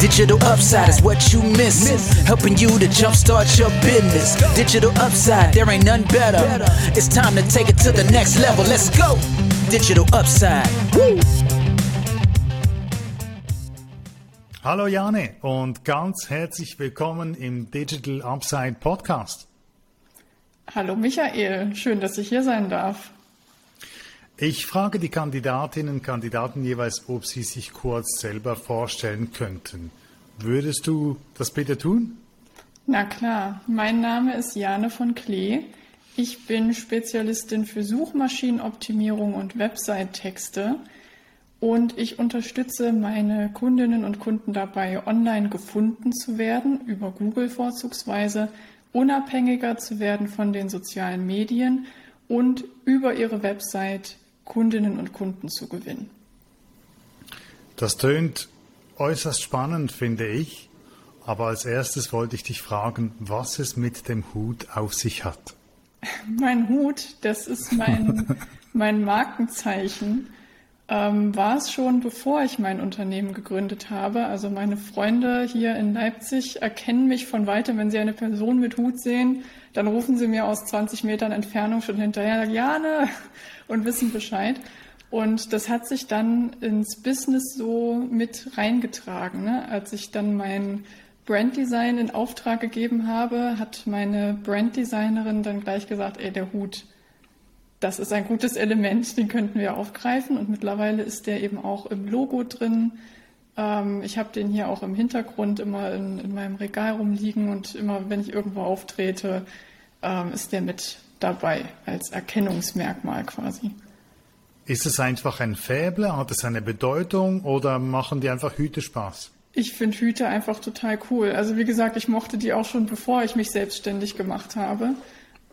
Digital upside is what you miss. Helping you to jumpstart your business. Digital upside, there ain't none better. It's time to take it to the next level. Let's go. Digital upside. Woo. Hallo Jane und ganz herzlich willkommen im Digital Upside Podcast. Hallo Michael, schön, dass ich hier sein darf. Ich frage die Kandidatinnen und Kandidaten jeweils, ob sie sich kurz selber vorstellen könnten. Würdest du das bitte tun? Na klar, mein Name ist Jane von Klee. Ich bin Spezialistin für Suchmaschinenoptimierung und Website-Texte und ich unterstütze meine Kundinnen und Kunden dabei, online gefunden zu werden, über Google vorzugsweise, unabhängiger zu werden von den sozialen Medien und über ihre Website Kundinnen und Kunden zu gewinnen. Das tönt äußerst spannend, finde ich. Aber als erstes wollte ich dich fragen, was es mit dem Hut auf sich hat. Mein Hut, das ist mein, mein Markenzeichen. Ähm, war es schon, bevor ich mein Unternehmen gegründet habe. Also meine Freunde hier in Leipzig erkennen mich von weitem, wenn sie eine Person mit Hut sehen, dann rufen sie mir aus 20 Metern Entfernung schon hinterher, Jane, und wissen Bescheid. Und das hat sich dann ins Business so mit reingetragen. Ne? Als ich dann mein Branddesign in Auftrag gegeben habe, hat meine Branddesignerin dann gleich gesagt, ey, der Hut, das ist ein gutes Element, den könnten wir aufgreifen. Und mittlerweile ist der eben auch im Logo drin. Ähm, ich habe den hier auch im Hintergrund immer in, in, meinem Regal rumliegen und immer, wenn ich irgendwo auftrete, ähm, ist der mit dabei als Erkennungsmerkmal quasi. Ist es einfach ein Fäble? Hat es eine Bedeutung oder machen die einfach Hüte Spaß? Ich finde Hüte einfach total cool. Also wie gesagt, ich mochte die auch schon bevor ich mich selbstständig gemacht habe.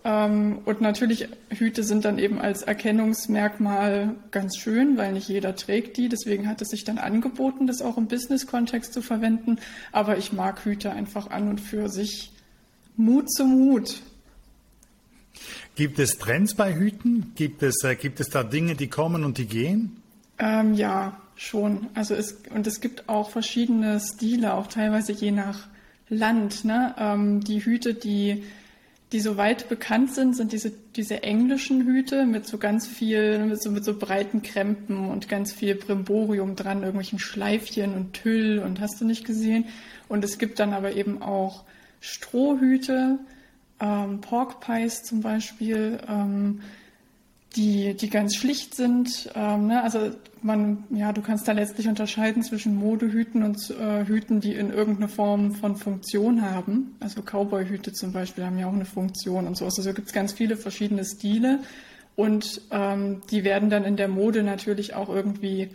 Ähm, und natürlich, Hüte sind dann eben als Erkennungsmerkmal ganz schön, weil nicht jeder trägt die. Deswegen hat es sich dann angeboten, das auch im Business-Kontext zu verwenden. Aber ich mag Hüte einfach an und für sich. Mut zum Hut. Gibt es Trends bei Hüten? Gibt es, äh, gibt es da Dinge, die kommen und die gehen? Ähm, ja, schon. Also es, und es gibt auch verschiedene Stile, auch teilweise je nach Land. Ne? Ähm, die Hüte, die die so weit bekannt sind, sind diese, diese englischen Hüte mit so ganz viel, mit so, mit so breiten Krempen und ganz viel Brimborium dran, irgendwelchen Schleifchen und Tüll und hast du nicht gesehen. Und es gibt dann aber eben auch Strohhüte, ähm, Pork Pies zum Beispiel, ähm, die, die ganz schlicht sind. Ähm, ne? Also man, ja, du kannst da letztlich unterscheiden zwischen Modehüten und äh, Hüten, die in irgendeiner Form von Funktion haben. Also Cowboy-Hüte zum Beispiel haben ja auch eine Funktion und so. Also gibt es ganz viele verschiedene Stile und ähm, die werden dann in der Mode natürlich auch irgendwie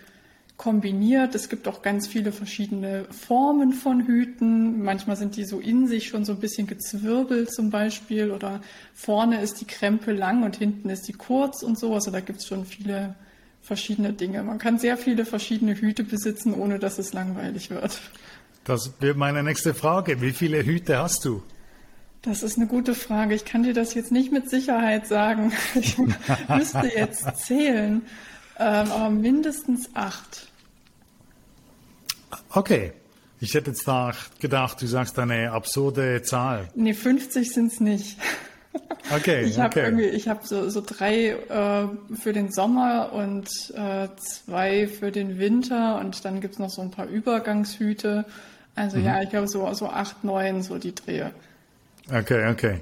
kombiniert. Es gibt auch ganz viele verschiedene Formen von Hüten. Manchmal sind die so in sich schon so ein bisschen gezwirbelt zum Beispiel oder vorne ist die Krempe lang und hinten ist die kurz und so. Also da gibt es schon viele verschiedene Dinge. Man kann sehr viele verschiedene Hüte besitzen, ohne dass es langweilig wird. Das wird meine nächste Frage. Wie viele Hüte hast du? Das ist eine gute Frage. Ich kann dir das jetzt nicht mit Sicherheit sagen. Ich müsste jetzt zählen. Ähm, aber mindestens acht. Okay. Ich hätte jetzt gedacht, du sagst eine absurde Zahl. Nee, 50 sind es nicht. Okay. Ich habe okay. irgendwie, ich habe so, so drei äh, für den Sommer und äh, zwei für den Winter und dann gibt es noch so ein paar Übergangshüte. Also mhm. ja, ich glaube so, so acht, neun, so die Drehe. Okay, okay.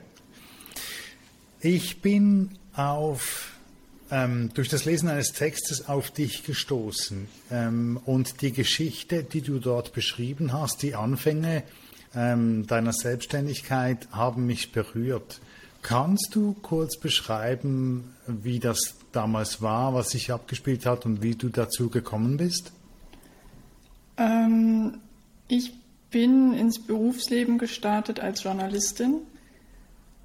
Ich bin auf ähm, durch das Lesen eines Textes auf dich gestoßen ähm, und die Geschichte, die du dort beschrieben hast, die Anfänge ähm, deiner Selbstständigkeit haben mich berührt. Kannst du kurz beschreiben, wie das damals war, was sich abgespielt hat und wie du dazu gekommen bist? Ähm, ich bin ins Berufsleben gestartet als Journalistin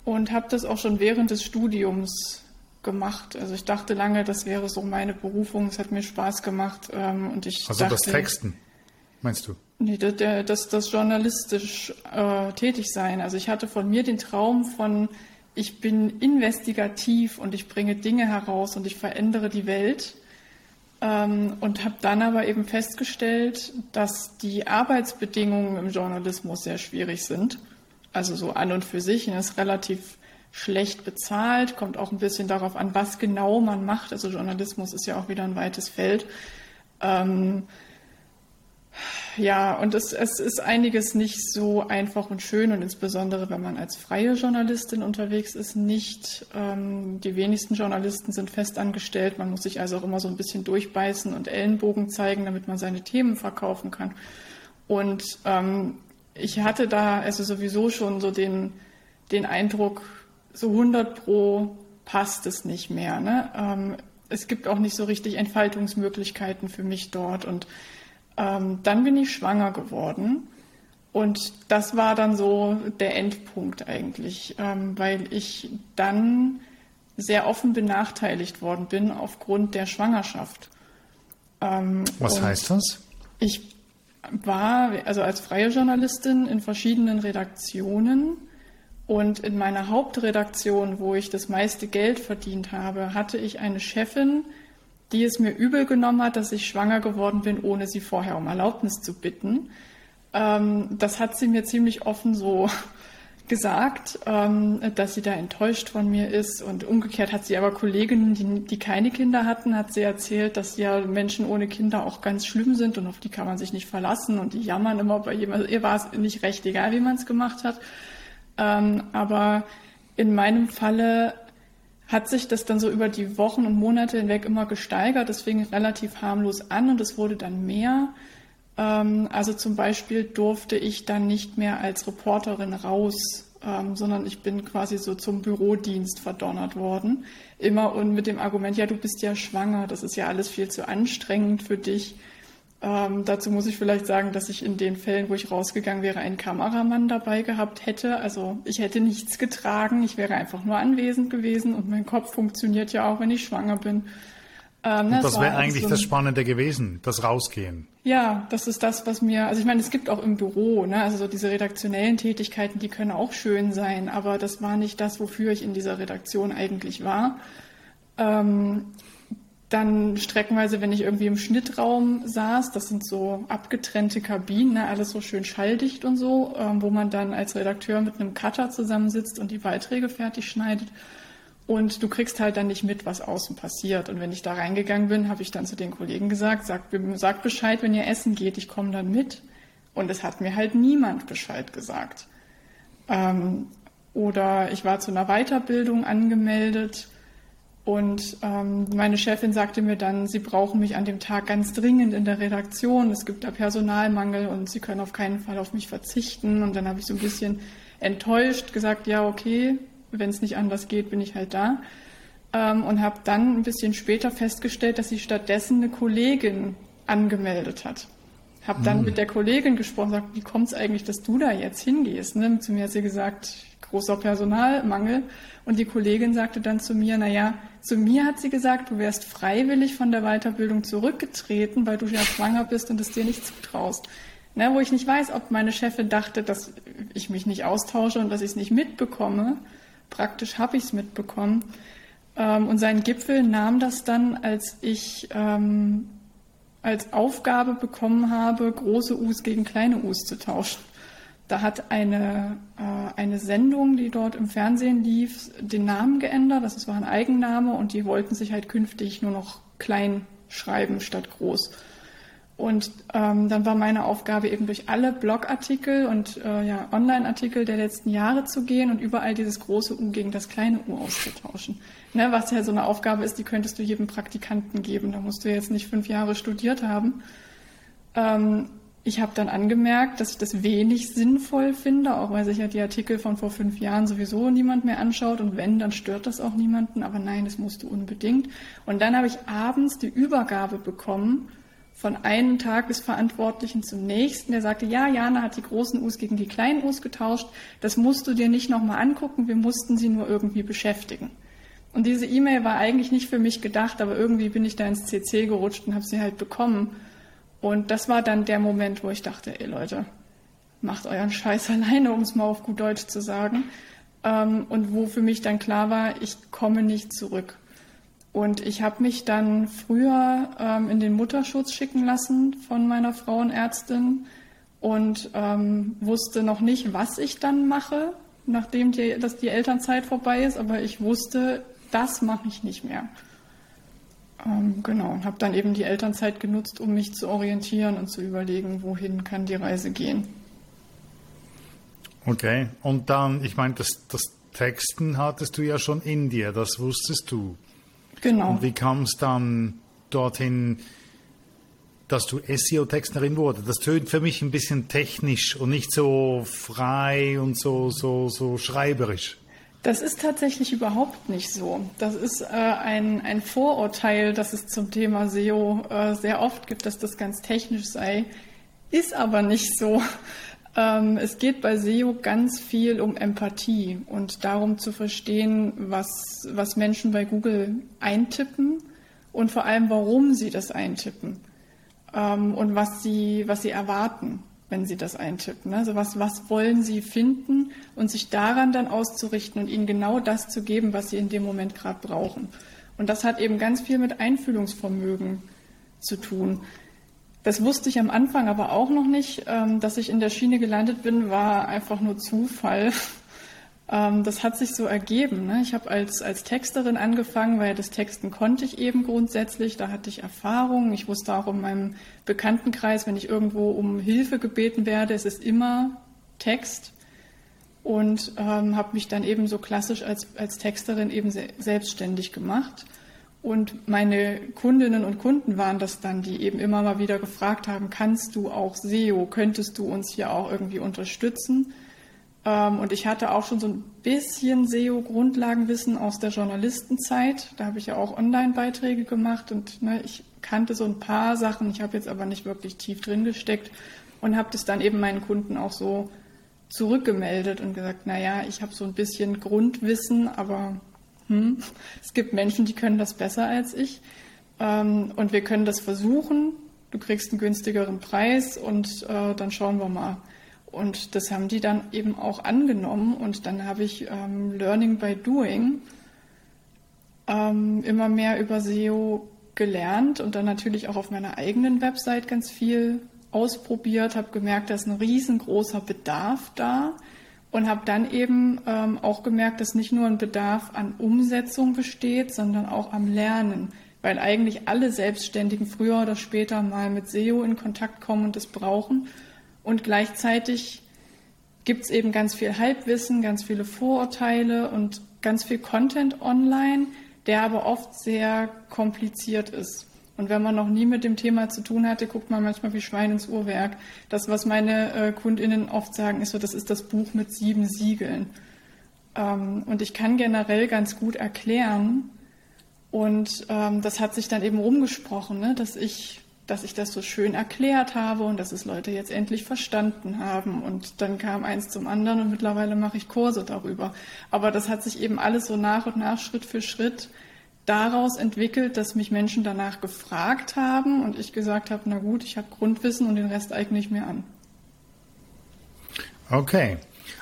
und habe das auch schon während des Studiums gemacht. Also ich dachte lange, das wäre so meine Berufung. Es hat mir Spaß gemacht ähm, und ich also dachte, das Texten meinst du? Nee, das, das, das journalistisch äh, tätig sein. Also ich hatte von mir den Traum von, ich bin investigativ und ich bringe Dinge heraus und ich verändere die Welt. Ähm, und habe dann aber eben festgestellt, dass die Arbeitsbedingungen im Journalismus sehr schwierig sind. Also so an und für sich. Und ist relativ schlecht bezahlt, kommt auch ein bisschen darauf an, was genau man macht. Also Journalismus ist ja auch wieder ein weites Feld. Ähm, ja, und es, es ist einiges nicht so einfach und schön und insbesondere, wenn man als freie Journalistin unterwegs ist, nicht. Ähm, die wenigsten Journalisten sind festangestellt. Man muss sich also auch immer so ein bisschen durchbeißen und Ellenbogen zeigen, damit man seine Themen verkaufen kann. Und ähm, ich hatte da also sowieso schon so den, den Eindruck, so 100 pro passt es nicht mehr. Ne? Ähm, es gibt auch nicht so richtig Entfaltungsmöglichkeiten für mich dort und ähm, dann bin ich schwanger geworden. Und das war dann so der Endpunkt eigentlich, ähm, weil ich dann sehr offen benachteiligt worden bin aufgrund der Schwangerschaft. Ähm, Was heißt das? Ich war also als freie Journalistin in verschiedenen Redaktionen und in meiner Hauptredaktion, wo ich das meiste Geld verdient habe, hatte ich eine Chefin, die es mir übel genommen hat, dass ich schwanger geworden bin, ohne sie vorher um Erlaubnis zu bitten. Ähm, das hat sie mir ziemlich offen so gesagt, ähm, dass sie da enttäuscht von mir ist. Und umgekehrt hat sie aber Kolleginnen, die, die keine Kinder hatten, hat sie erzählt, dass ja Menschen ohne Kinder auch ganz schlimm sind und auf die kann man sich nicht verlassen und die jammern immer bei jemandem. Ihr war es nicht recht egal, wie man es gemacht hat. Ähm, aber in meinem Falle hat sich das dann so über die Wochen und Monate hinweg immer gesteigert. Fing relativ harmlos an und es wurde dann mehr. Ähm, also zum Beispiel durfte ich dann nicht mehr als Reporterin raus, ähm, sondern ich bin quasi so zum Bürodienst verdonnert worden. Immer und mit dem Argument, ja, du bist ja schwanger, das ist ja alles viel zu anstrengend für dich. Ähm, dazu muss ich vielleicht sagen, dass ich in den Fällen, wo ich rausgegangen wäre, einen Kameramann dabei gehabt hätte. Also ich hätte nichts getragen, ich wäre einfach nur anwesend gewesen und mein Kopf funktioniert ja auch, wenn ich schwanger bin. Ähm, das, das wäre eigentlich so das Spannende gewesen, das Rausgehen. Ja, das ist das, was mir, also ich meine, es gibt auch im Büro, ne, also so diese redaktionellen Tätigkeiten, die können auch schön sein, aber das war nicht das, wofür ich in dieser Redaktion eigentlich war. Ähm, dann streckenweise, wenn ich irgendwie im Schnittraum saß, das sind so abgetrennte Kabinen, ne, alles so schön schalldicht und so, ähm, wo man dann als Redakteur mit einem Cutter zusammensitzt und die Beiträge fertig schneidet. Und du kriegst halt dann nicht mit, was außen passiert. Und wenn ich da reingegangen bin, habe ich dann zu den Kollegen gesagt, sagt sag Bescheid, wenn ihr essen geht, ich komme dann mit. Und es hat mir halt niemand Bescheid gesagt. Ähm, oder ich war zu einer Weiterbildung angemeldet und ähm, meine Chefin sagte mir dann, sie brauchen mich an dem Tag ganz dringend in der Redaktion. Es gibt da Personalmangel und sie können auf keinen Fall auf mich verzichten. Und dann habe ich so ein bisschen enttäuscht gesagt, ja, okay, wenn es nicht anders geht, bin ich halt da. Ähm, und habe dann ein bisschen später festgestellt, dass sie stattdessen eine Kollegin angemeldet hat. Habe dann mhm. mit der Kollegin gesprochen, gesagt, wie kommt es eigentlich, dass du da jetzt hingehst? Ne? Zu mir hat sie gesagt, großer Personalmangel. Und die Kollegin sagte dann zu mir, na ja, zu mir hat sie gesagt, du wärst freiwillig von der Weiterbildung zurückgetreten, weil du ja schwanger bist und es dir nicht zutraust. Ne, wo ich nicht weiß, ob meine Chefin dachte, dass ich mich nicht austausche und dass ich es nicht mitbekomme. Praktisch habe ich es mitbekommen. Ähm, und seinen Gipfel nahm das dann, als ich ähm, als Aufgabe bekommen habe, große U's gegen kleine U's zu tauschen. Da hat eine, äh, eine Sendung, die dort im Fernsehen lief, den Namen geändert. Das war ein Eigenname und die wollten sich halt künftig nur noch klein schreiben statt groß. Und ähm, dann war meine Aufgabe eben durch alle Blogartikel und äh, ja, Online-Artikel der letzten Jahre zu gehen und überall dieses große U gegen das kleine U auszutauschen. Ne, was ja so eine Aufgabe ist, die könntest du jedem Praktikanten geben. Da musst du jetzt nicht fünf Jahre studiert haben. Ähm, ich habe dann angemerkt, dass ich das wenig sinnvoll finde, auch weil sich ja die Artikel von vor fünf Jahren sowieso niemand mehr anschaut und wenn, dann stört das auch niemanden, aber nein, das musst du unbedingt. Und dann habe ich abends die Übergabe bekommen von einem Tagesverantwortlichen zum nächsten, der sagte, ja, Jana hat die großen U's gegen die kleinen U's getauscht, das musst du dir nicht nochmal angucken, wir mussten sie nur irgendwie beschäftigen. Und diese E-Mail war eigentlich nicht für mich gedacht, aber irgendwie bin ich da ins CC gerutscht und habe sie halt bekommen. Und das war dann der Moment, wo ich dachte, ey Leute, macht euren Scheiß alleine, um es mal auf gut Deutsch zu sagen. Ähm, und wo für mich dann klar war, ich komme nicht zurück. Und ich habe mich dann früher ähm, in den Mutterschutz schicken lassen von meiner Frauenärztin und ähm, wusste noch nicht, was ich dann mache, nachdem die, dass die Elternzeit vorbei ist. Aber ich wusste, das mache ich nicht mehr. Ähm, genau, und habe dann eben die Elternzeit genutzt, um mich zu orientieren und zu überlegen, wohin kann die Reise gehen. Okay, und dann, ich meine, das, das Texten hattest du ja schon in dir, das wusstest du. Genau. Und wie kam es dann dorthin, dass du SEO-Texterin wurde? Das tönt für mich ein bisschen technisch und nicht so frei und so, so, so schreiberisch. Das ist tatsächlich überhaupt nicht so. Das ist äh, ein, ein Vorurteil, das es zum Thema SEO äh, sehr oft gibt, dass das ganz technisch sei. Ist aber nicht so. Ähm, es geht bei SEO ganz viel um Empathie und darum zu verstehen, was, was Menschen bei Google eintippen und vor allem, warum sie das eintippen ähm, und was sie, was sie erwarten, wenn sie das eintippen. Also was, was wollen sie finden und sich daran dann auszurichten und ihnen genau das zu geben, was sie in dem Moment gerade brauchen. Und das hat eben ganz viel mit Einfühlungsvermögen zu tun. Das wusste ich am Anfang aber auch noch nicht. Ähm, dass ich in der Schiene gelandet bin, war einfach nur Zufall. Ähm, das hat sich so ergeben. Ne? Ich habe als, als Texterin angefangen, weil das Texten konnte ich eben grundsätzlich. Da hatte ich Erfahrung. Ich wusste auch in meinem Bekanntenkreis, wenn ich irgendwo um Hilfe gebeten werde, es ist immer Text. Und ähm, habe mich dann eben so klassisch als, als Texterin eben selbstständig gemacht. Und meine Kundinnen und Kunden waren das dann, die eben immer mal wieder gefragt haben, kannst du auch SEO, könntest du uns hier auch irgendwie unterstützen? Ähm, und ich hatte auch schon so ein bisschen SEO-Grundlagenwissen aus der Journalistenzeit. Da habe ich ja auch Online-Beiträge gemacht und ne, ich kannte so ein paar Sachen. Ich habe jetzt aber nicht wirklich tief drin gesteckt und habe das dann eben meinen Kunden auch so zurückgemeldet und gesagt, na ja, ich habe so ein bisschen Grundwissen, aber hm, es gibt Menschen, die können das besser als ich. Ähm, und wir können das versuchen. Du kriegst einen günstigeren Preis und äh, dann schauen wir mal. Und das haben die dann eben auch angenommen. Und dann habe ich ähm, Learning by Doing ähm, immer mehr über SEO gelernt und dann natürlich auch auf meiner eigenen Website ganz viel ausprobiert, habe gemerkt, da ist ein riesengroßer Bedarf da und habe dann eben ähm, auch gemerkt, dass nicht nur ein Bedarf an Umsetzung besteht, sondern auch am Lernen, weil eigentlich alle Selbstständigen früher oder später mal mit SEO in Kontakt kommen und es brauchen. Und gleichzeitig gibt es eben ganz viel Halbwissen, ganz viele Vorurteile und ganz viel Content online, der aber oft sehr kompliziert ist. Und wenn man noch nie mit dem Thema zu tun hatte, guckt man manchmal wie Schwein ins Uhrwerk. Das, was meine äh, KundInnen oft sagen, ist so, das ist das Buch mit sieben Siegeln. Ähm, und ich kann generell ganz gut erklären. Und ähm, das hat sich dann eben rumgesprochen, ne, dass ich dass ich das so schön erklärt habe und dass es Leute jetzt endlich verstanden haben. Und dann kam eins zum anderen und mittlerweile mache ich Kurse darüber. Aber das hat sich eben alles so nach und nach, Schritt für Schritt daraus entwickelt, dass mich Menschen danach gefragt haben und ich gesagt habe, na gut, ich habe Grundwissen und den Rest eigne ich mir an. Okay,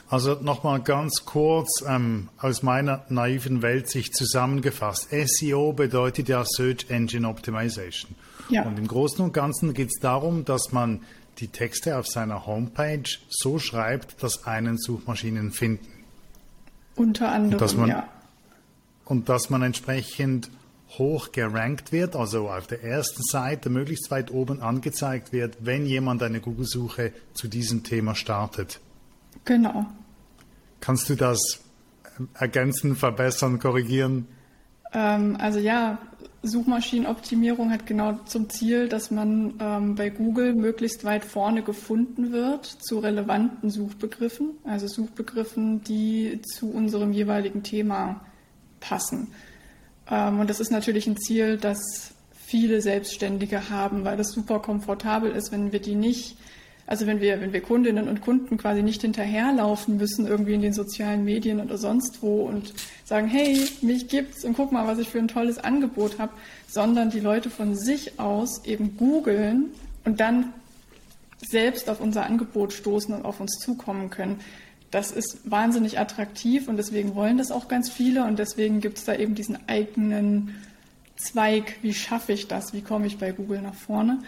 also nochmal ganz kurz ähm, aus meiner naiven Welt sich zusammengefasst. SEO bedeutet ja Search Engine Optimization. Ja. Und im Großen und Ganzen geht es darum, dass man die Texte auf seiner Homepage so schreibt, dass einen Suchmaschinen finden. Unter anderem, man, ja und dass man entsprechend hoch gerankt wird, also auf der ersten Seite möglichst weit oben angezeigt wird, wenn jemand eine Google-Suche zu diesem Thema startet. Genau. Kannst du das ergänzen, verbessern, korrigieren? Ähm, also ja, Suchmaschinenoptimierung hat genau zum Ziel, dass man ähm, bei Google möglichst weit vorne gefunden wird zu relevanten Suchbegriffen, also Suchbegriffen, die zu unserem jeweiligen Thema passen. Ähm, und das ist natürlich ein Ziel, das viele Selbstständige haben, weil das super komfortabel ist, wenn wir die nicht, also wenn wir, wenn wir Kundinnen und Kunden quasi nicht hinterherlaufen müssen, irgendwie in den sozialen Medien oder sonst wo und sagen, hey, mich gibt's und guck mal, was ich für ein tolles Angebot habe, sondern die Leute von sich aus eben googeln und dann selbst auf unser Angebot stoßen und auf uns zukommen können das ist wahnsinnig attraktiv und deswegen wollen das auch ganz viele und deswegen gibt es da eben diesen eigenen Zweig, wie schaffe ich das, wie komme ich bei Google nach vorne.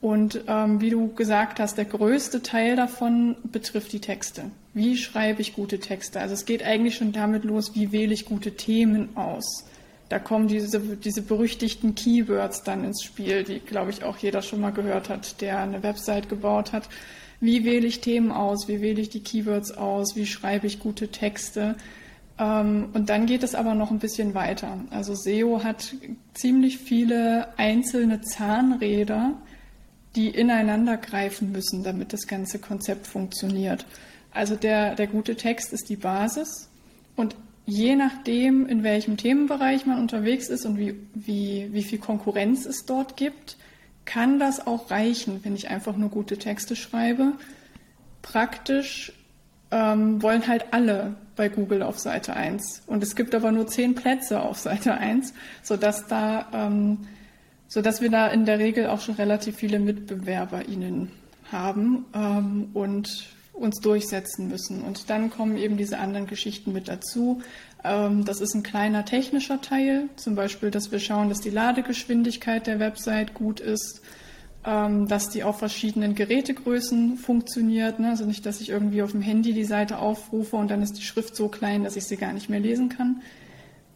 Und ähm, wie du gesagt hast, der größte Teil davon betrifft die Texte. Wie schreibe ich gute Texte? Also es geht eigentlich schon damit los, wie wähle ich gute Themen aus. Da kommen diese, diese berüchtigten Keywords dann ins Spiel, die, glaube ich, auch jeder schon mal gehört hat, der eine Website gebaut hat. Wie wähle ich Themen aus? Wie wähle ich die Keywords aus? Wie schreibe ich gute Texte? Ähm, und dann geht es aber noch ein bisschen weiter. Also SEO hat ziemlich viele einzelne Zahnräder, die ineinander greifen müssen, damit das ganze Konzept funktioniert. Also der, der gute Text ist die Basis und je nachdem, in welchem Themenbereich man unterwegs ist und wie, wie, wie viel Konkurrenz es dort gibt, kann das auch reichen, wenn ich einfach nur gute Texte schreibe. Praktisch ähm, wollen halt alle bei Google auf Seite 1. Und es gibt aber nur zehn Plätze auf Seite 1, sodass da, ähm, sodass wir da in der Regel auch schon relativ viele MitbewerberInnen haben ähm, und uns durchsetzen müssen. Und dann kommen eben diese anderen Geschichten mit dazu. Ähm, das ist ein kleiner technischer Teil, zum Beispiel, dass wir schauen, dass die Ladegeschwindigkeit der Website gut ist, ähm, dass die auf verschiedenen Gerätegrößen funktioniert. Ne? Also nicht, dass ich irgendwie auf dem Handy die Seite aufrufe und dann ist die Schrift so klein, dass ich sie gar nicht mehr lesen kann.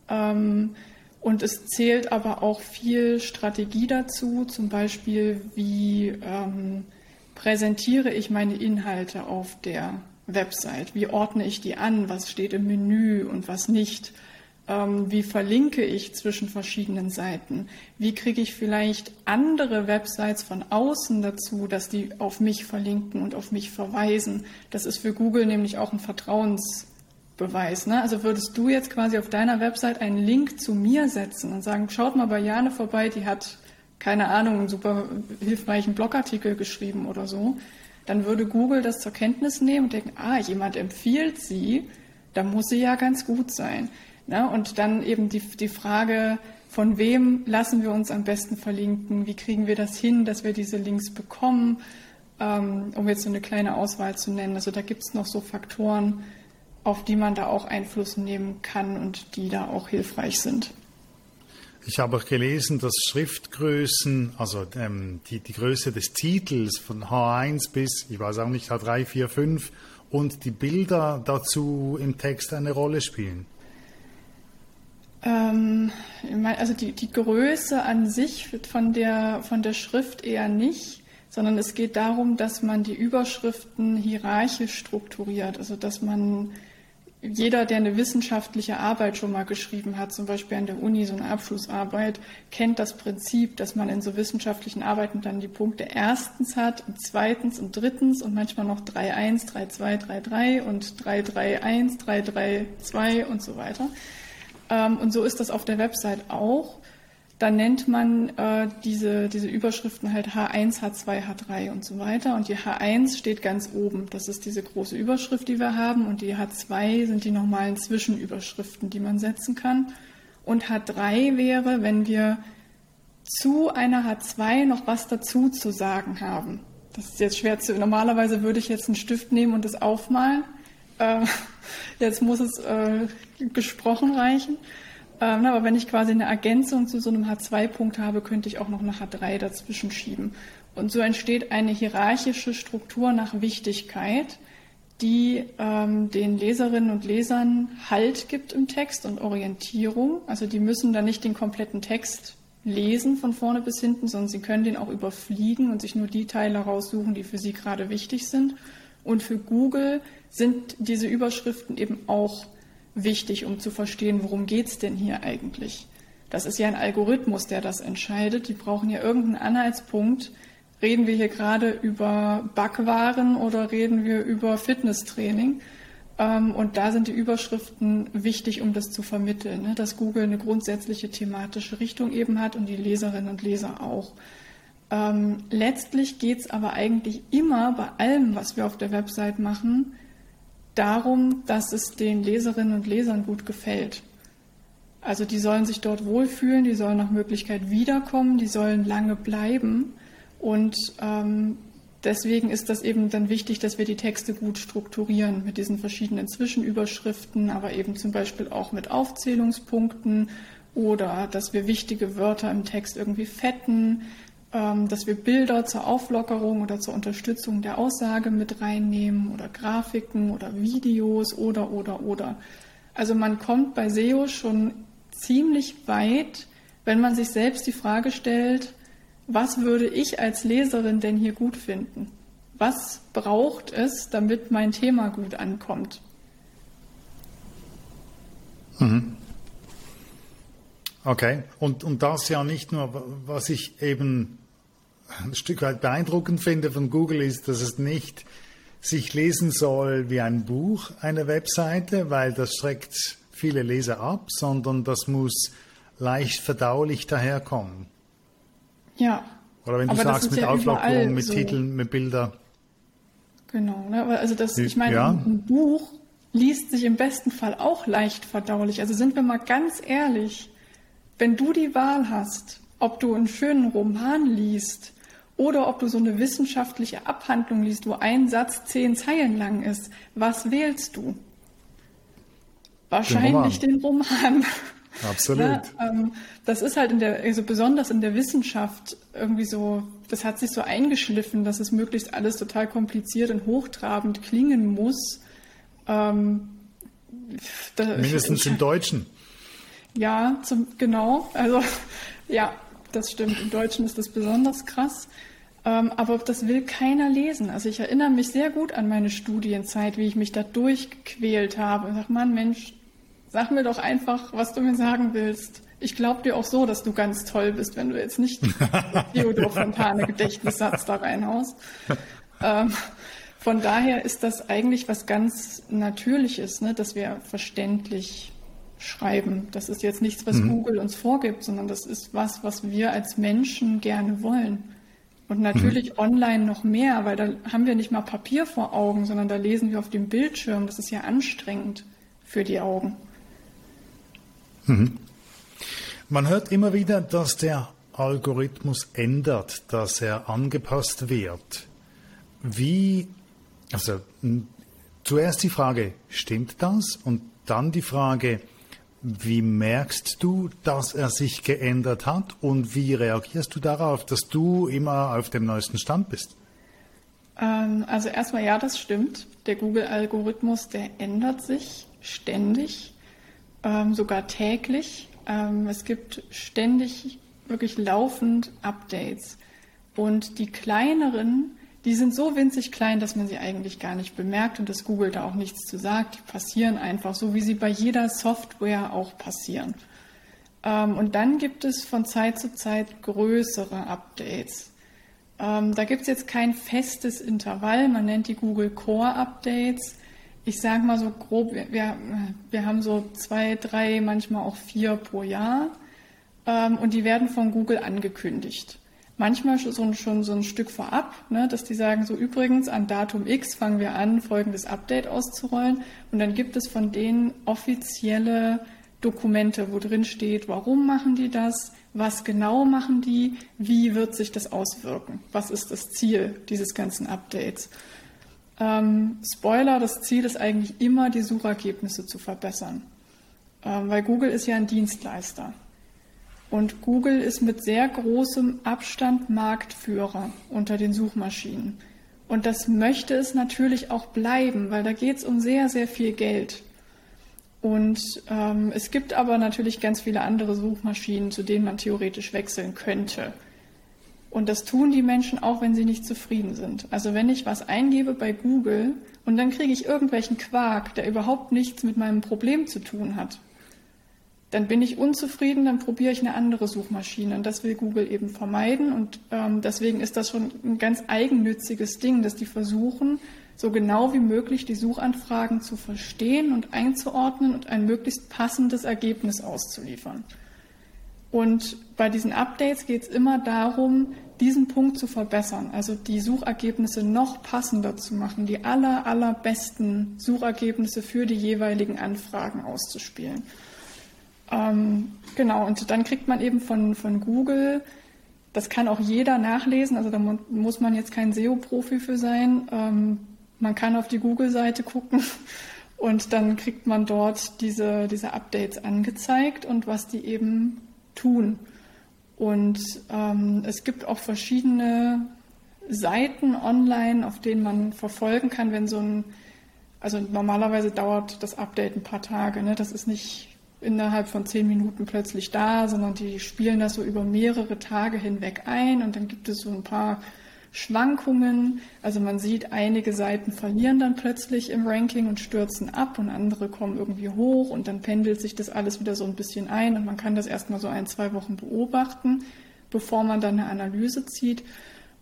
Ähm, und es zählt aber auch viel Strategie dazu, zum Beispiel, wie ähm, präsentiere ich meine Inhalte auf der Website, wie ordne ich die an, was steht im Menü und was nicht ähm, wie verlinke ich zwischen verschiedenen Seiten? Wie kriege ich vielleicht andere Websites von außen dazu, dass die auf mich verlinken und auf mich verweisen? Das ist für Google nämlich auch ein Vertrauensbeweis. Ne? Also würdest du jetzt quasi auf deiner Website einen Link zu mir setzen und sagen, schaut mal bei Jane vorbei, die hat, keine Ahnung, einen super hilfreichen Blogartikel geschrieben oder so, dann würde Google das zur Kenntnis nehmen und denken, ah, jemand empfiehlt sie, da muss sie ja ganz gut sein. Ne? Und dann eben die, die Frage, von wem lassen wir uns am besten verlinken? Wie kriegen wir das hin, dass wir diese Links bekommen? Ähm, um jetzt so eine kleine Auswahl zu nennen. Also da gibt es noch so Faktoren, auf die man da auch Einfluss nehmen kann und die da auch hilfreich sind. Ich habe auch gelesen, dass Schriftgrößen, also ähm, die, die Größe des Titels von H1 bis, ich weiß auch nicht, H3, 4, 5 und die Bilder dazu im Text eine Rolle spielen. Ähm, also die, die Größe an sich von der, von der Schrift eher nicht, sondern es geht darum, dass man die Überschriften hierarchisch strukturiert. Also dass man jeder, der eine wissenschaftliche Arbeit schon mal geschrieben hat, zum Beispiel an der Uni so eine Abschlussarbeit, kennt das Prinzip, dass man in so wissenschaftlichen Arbeiten dann die Punkte erstens hat und zweitens und drittens und manchmal noch 3.1, 3.2, 3.3 und 3.3.1, 3.3.2 und so weiter. Ähm, und so ist das auf der Website auch. Da nennt man äh, diese, diese Überschriften halt H1, H2, H3 und so weiter. Und die H1 steht ganz oben. Das ist diese große Überschrift, die wir haben. Und die H2 sind die normalen Zwischenüberschriften, die man setzen kann. Und H3 wäre, wenn wir zu einer H2 noch was dazu zu sagen haben. Das ist jetzt schwer zu. Normalerweise würde ich jetzt einen Stift nehmen und das aufmalen. Äh, jetzt muss es äh, gesprochen reichen. Ähm, aber wenn ich quasi eine Ergänzung zu so einem H2-Punkt habe, könnte ich auch noch eine H3 dazwischen schieben. Und so entsteht eine hierarchische Struktur nach Wichtigkeit, die ähm, den Leserinnen und Lesern Halt gibt im Text und Orientierung. Also die müssen dann nicht den kompletten Text lesen von vorne bis hinten, sondern sie können den auch überfliegen und sich nur die Teile raussuchen, die für sie gerade wichtig sind. Und für Google sind diese Überschriften eben auch wichtig, um zu verstehen, worum geht es denn hier eigentlich. Das ist ja ein Algorithmus, der das entscheidet. Die brauchen ja irgendeinen Anhaltspunkt. Reden wir hier gerade über Backwaren oder reden wir über Fitnesstraining? Ähm, und da sind die Überschriften wichtig, um das zu vermitteln, ne? dass Google eine grundsätzliche thematische Richtung eben hat und die Leserinnen und Leser auch. Ähm, letztlich geht es aber eigentlich immer bei allem, was wir auf der Website machen, darum, dass es den Leserinnen und Lesern gut gefällt. Also die sollen sich dort wohlfühlen, die sollen nach Möglichkeit wiederkommen, die sollen lange bleiben. Und ähm, deswegen ist das eben dann wichtig, dass wir die Texte gut strukturieren mit diesen verschiedenen Zwischenüberschriften, aber eben zum Beispiel auch mit Aufzählungspunkten oder dass wir wichtige Wörter im Text irgendwie fetten, dass wir Bilder zur Auflockerung oder zur Unterstützung der Aussage mit reinnehmen oder Grafiken oder Videos oder oder oder. Also man kommt bei SEO schon ziemlich weit, wenn man sich selbst die Frage stellt, was würde ich als Leserin denn hier gut finden? Was braucht es, damit mein Thema gut ankommt? Mhm. Okay, und, und das ja nicht nur, was ich eben ein Stück weit beeindruckend finde von Google, ist, dass es nicht sich lesen soll wie ein Buch, eine Webseite, weil das schreckt viele Leser ab, sondern das muss leicht verdaulich daherkommen. Ja. Oder wenn du sagst, mit ja Auflockerung, mit so. Titeln, mit Bildern. Genau, ne? also das, ich meine, ja. ein Buch liest sich im besten Fall auch leicht verdaulich. Also sind wir mal ganz ehrlich, wenn du die Wahl hast, ob du einen schönen Roman liest oder ob du so eine wissenschaftliche Abhandlung liest, wo ein Satz zehn Zeilen lang ist, was wählst du? Wahrscheinlich den Roman. Den Roman. Absolut. Ja, ähm, das ist halt in der, also besonders in der Wissenschaft irgendwie so, das hat sich so eingeschliffen, dass es möglichst alles total kompliziert und hochtrabend klingen muss. Ähm, da, Mindestens ich, im Deutschen. Ja, zum, genau. Also ja, das stimmt. Im Deutschen ist das besonders krass. Ähm, aber das will keiner lesen. Also ich erinnere mich sehr gut an meine Studienzeit, wie ich mich da durchgequält habe und sag, Mann, Mensch, Sag mir doch einfach, was du mir sagen willst. Ich glaube dir auch so, dass du ganz toll bist, wenn du jetzt nicht Theodor Fontane Gedächtnissatz da reinhaust. Ähm, von daher ist das eigentlich was ganz Natürliches, ne, dass wir verständlich schreiben. Das ist jetzt nichts, was mhm. Google uns vorgibt, sondern das ist was, was wir als Menschen gerne wollen. Und natürlich mhm. online noch mehr, weil da haben wir nicht mal Papier vor Augen, sondern da lesen wir auf dem Bildschirm. Das ist ja anstrengend für die Augen. Mhm. Man hört immer wieder, dass der Algorithmus ändert, dass er angepasst wird. Wie, also zuerst die Frage, stimmt das? Und dann die Frage, wie merkst du, dass er sich geändert hat und wie reagierst du darauf, dass du immer auf dem neuesten Stand bist? Ähm, also erstmal ja, das stimmt. Der Google-Algorithmus, der ändert sich ständig ähm, sogar täglich. Ähm, es gibt ständig, wirklich laufend Updates. Und die kleineren, die sind so winzig klein, dass man sie eigentlich gar nicht bemerkt und dass Google da auch nichts zu sagt. Die passieren einfach so, wie sie bei jeder Software auch passieren. Ähm, und dann gibt es von Zeit zu Zeit größere Updates. Ähm, da gibt es jetzt kein festes Intervall. Man nennt die Google Core Updates ich sage mal so grob, wir, wir haben so zwei, drei, manchmal auch vier pro Jahr ähm, und die werden von Google angekündigt. Manchmal schon, schon so ein Stück vorab, ne, dass die sagen, so übrigens an Datum X fangen wir an, folgendes Update auszurollen und dann gibt es von denen offizielle Dokumente, wo drin steht, warum machen die das, was genau machen die, wie wird sich das auswirken, was ist das Ziel dieses ganzen Updates. Ähm, Spoiler, das Ziel ist eigentlich immer, die Suchergebnisse zu verbessern. Ähm, weil Google ist ja ein Dienstleister. Und Google ist mit sehr großem Abstand Marktführer unter den Suchmaschinen. Und das möchte es natürlich auch bleiben, weil da geht es um sehr, sehr viel Geld. Und ähm, es gibt aber natürlich ganz viele andere Suchmaschinen, zu denen man theoretisch wechseln könnte. Und das tun die Menschen auch, wenn sie nicht zufrieden sind. Also wenn ich was eingebe bei Google und dann kriege ich irgendwelchen Quark, der überhaupt nichts mit meinem Problem zu tun hat, dann bin ich unzufrieden, dann probiere ich eine andere Suchmaschine. Und das will Google eben vermeiden. Und ähm, deswegen ist das schon ein ganz eigennütziges Ding, dass die versuchen, so genau wie möglich die Suchanfragen zu verstehen und einzuordnen und ein möglichst passendes Ergebnis auszuliefern. Und bei diesen Updates geht es immer darum, diesen Punkt zu verbessern, also die Suchergebnisse noch passender zu machen, die aller, allerbesten Suchergebnisse für die jeweiligen Anfragen auszuspielen. Ähm, genau, und dann kriegt man eben von, von Google, das kann auch jeder nachlesen, also da muss man jetzt kein SEO-Profi für sein. Ähm, man kann auf die Google-Seite gucken Und dann kriegt man dort diese, diese Updates angezeigt und was die eben tun. Und ähm, es gibt auch verschiedene Seiten online, auf denen man verfolgen kann, wenn so ein, also normalerweise dauert das Update ein paar Tage. Ne? Das ist nicht innerhalb von zehn Minuten plötzlich da, sondern die spielen das so über mehrere Tage hinweg ein und dann gibt es so ein paar Schwankungen. Also man sieht, einige Seiten verlieren dann plötzlich im Ranking und stürzen ab und andere kommen irgendwie hoch und dann pendelt sich das alles wieder so ein bisschen ein und man kann das erstmal so ein, zwei Wochen beobachten, bevor man dann eine Analyse zieht.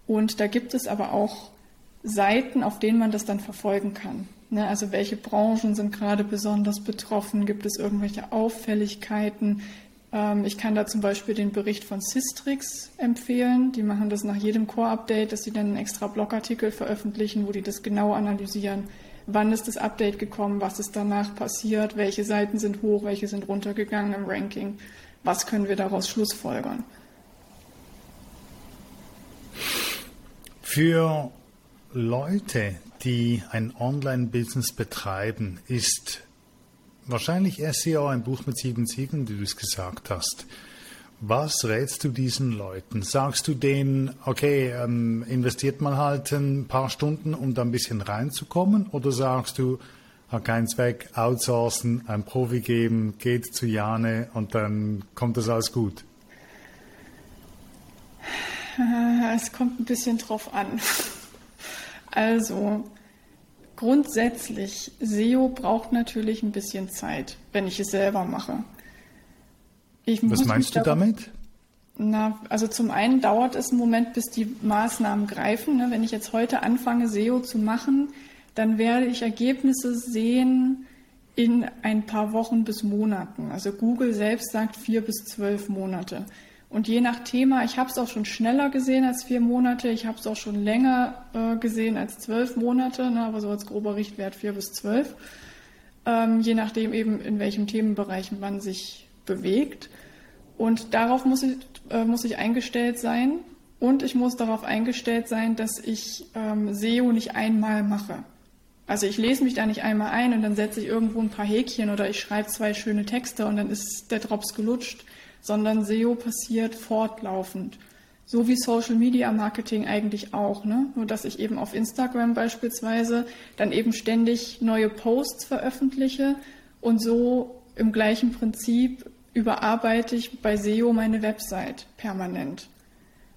Und da gibt es aber auch Seiten, auf denen man das dann verfolgen kann. Ne, also welche Branchen sind gerade besonders betroffen? Gibt es irgendwelche Auffälligkeiten? Ähm, ich kann da zum Beispiel den Bericht von Systrix empfehlen. Die machen das nach jedem Core-Update, dass sie dann einen extra Blogartikel veröffentlichen, wo die das genau analysieren. Wann ist das Update gekommen? Was ist danach passiert? Welche Seiten sind hoch? Welche sind runtergegangen im Ranking? Was können wir daraus schlussfolgern? Für Leute, die ein Online-Business betreiben, ist wahrscheinlich SEO ein Buch mit sieben Siegeln, wie du es gesagt hast. Was rätst du diesen Leuten? Sagst du denen, okay, ähm, investiert man halt ein paar Stunden, um da ein bisschen reinzukommen? Oder sagst du, hat keinen Zweck, outsourcen, ein Profi geben, geht zu Jane und dann kommt das alles gut? Es kommt ein bisschen drauf an. Also, grundsätzlich, SEO braucht natürlich ein bisschen Zeit, wenn ich es selber mache. Was meinst du damit? Na, also zum einen dauert es einen Moment, bis die Maßnahmen greifen. Ne? Wenn ich jetzt heute anfange, SEO zu machen, dann werde ich Ergebnisse sehen in ein paar Wochen bis Monaten. Also Google selbst sagt vier bis zwölf Monate. Und je nach Thema, ich habe es auch schon schneller gesehen als vier Monate, ich habe es auch schon länger äh, gesehen als zwölf Monate, ne, aber so als grober Richtwert vier bis zwölf. Ähm, je nachdem eben, in welchem Themenbereich man sich bewegt. Und darauf muss ich, äh, muss ich eingestellt sein. Und ich muss darauf eingestellt sein, dass ich ähm, SEO nicht einmal mache. Also ich lese mich da nicht einmal ein und dann setze ich irgendwo ein paar Häkchen oder ich schreibe zwei schöne Texte und dann ist der Drops gelutscht sondern SEO passiert fortlaufend. So wie Social Media Marketing eigentlich auch, ne? Nur dass ich eben auf Instagram beispielsweise dann eben ständig neue Posts veröffentliche und so im gleichen Prinzip überarbeite ich bei SEO meine Website permanent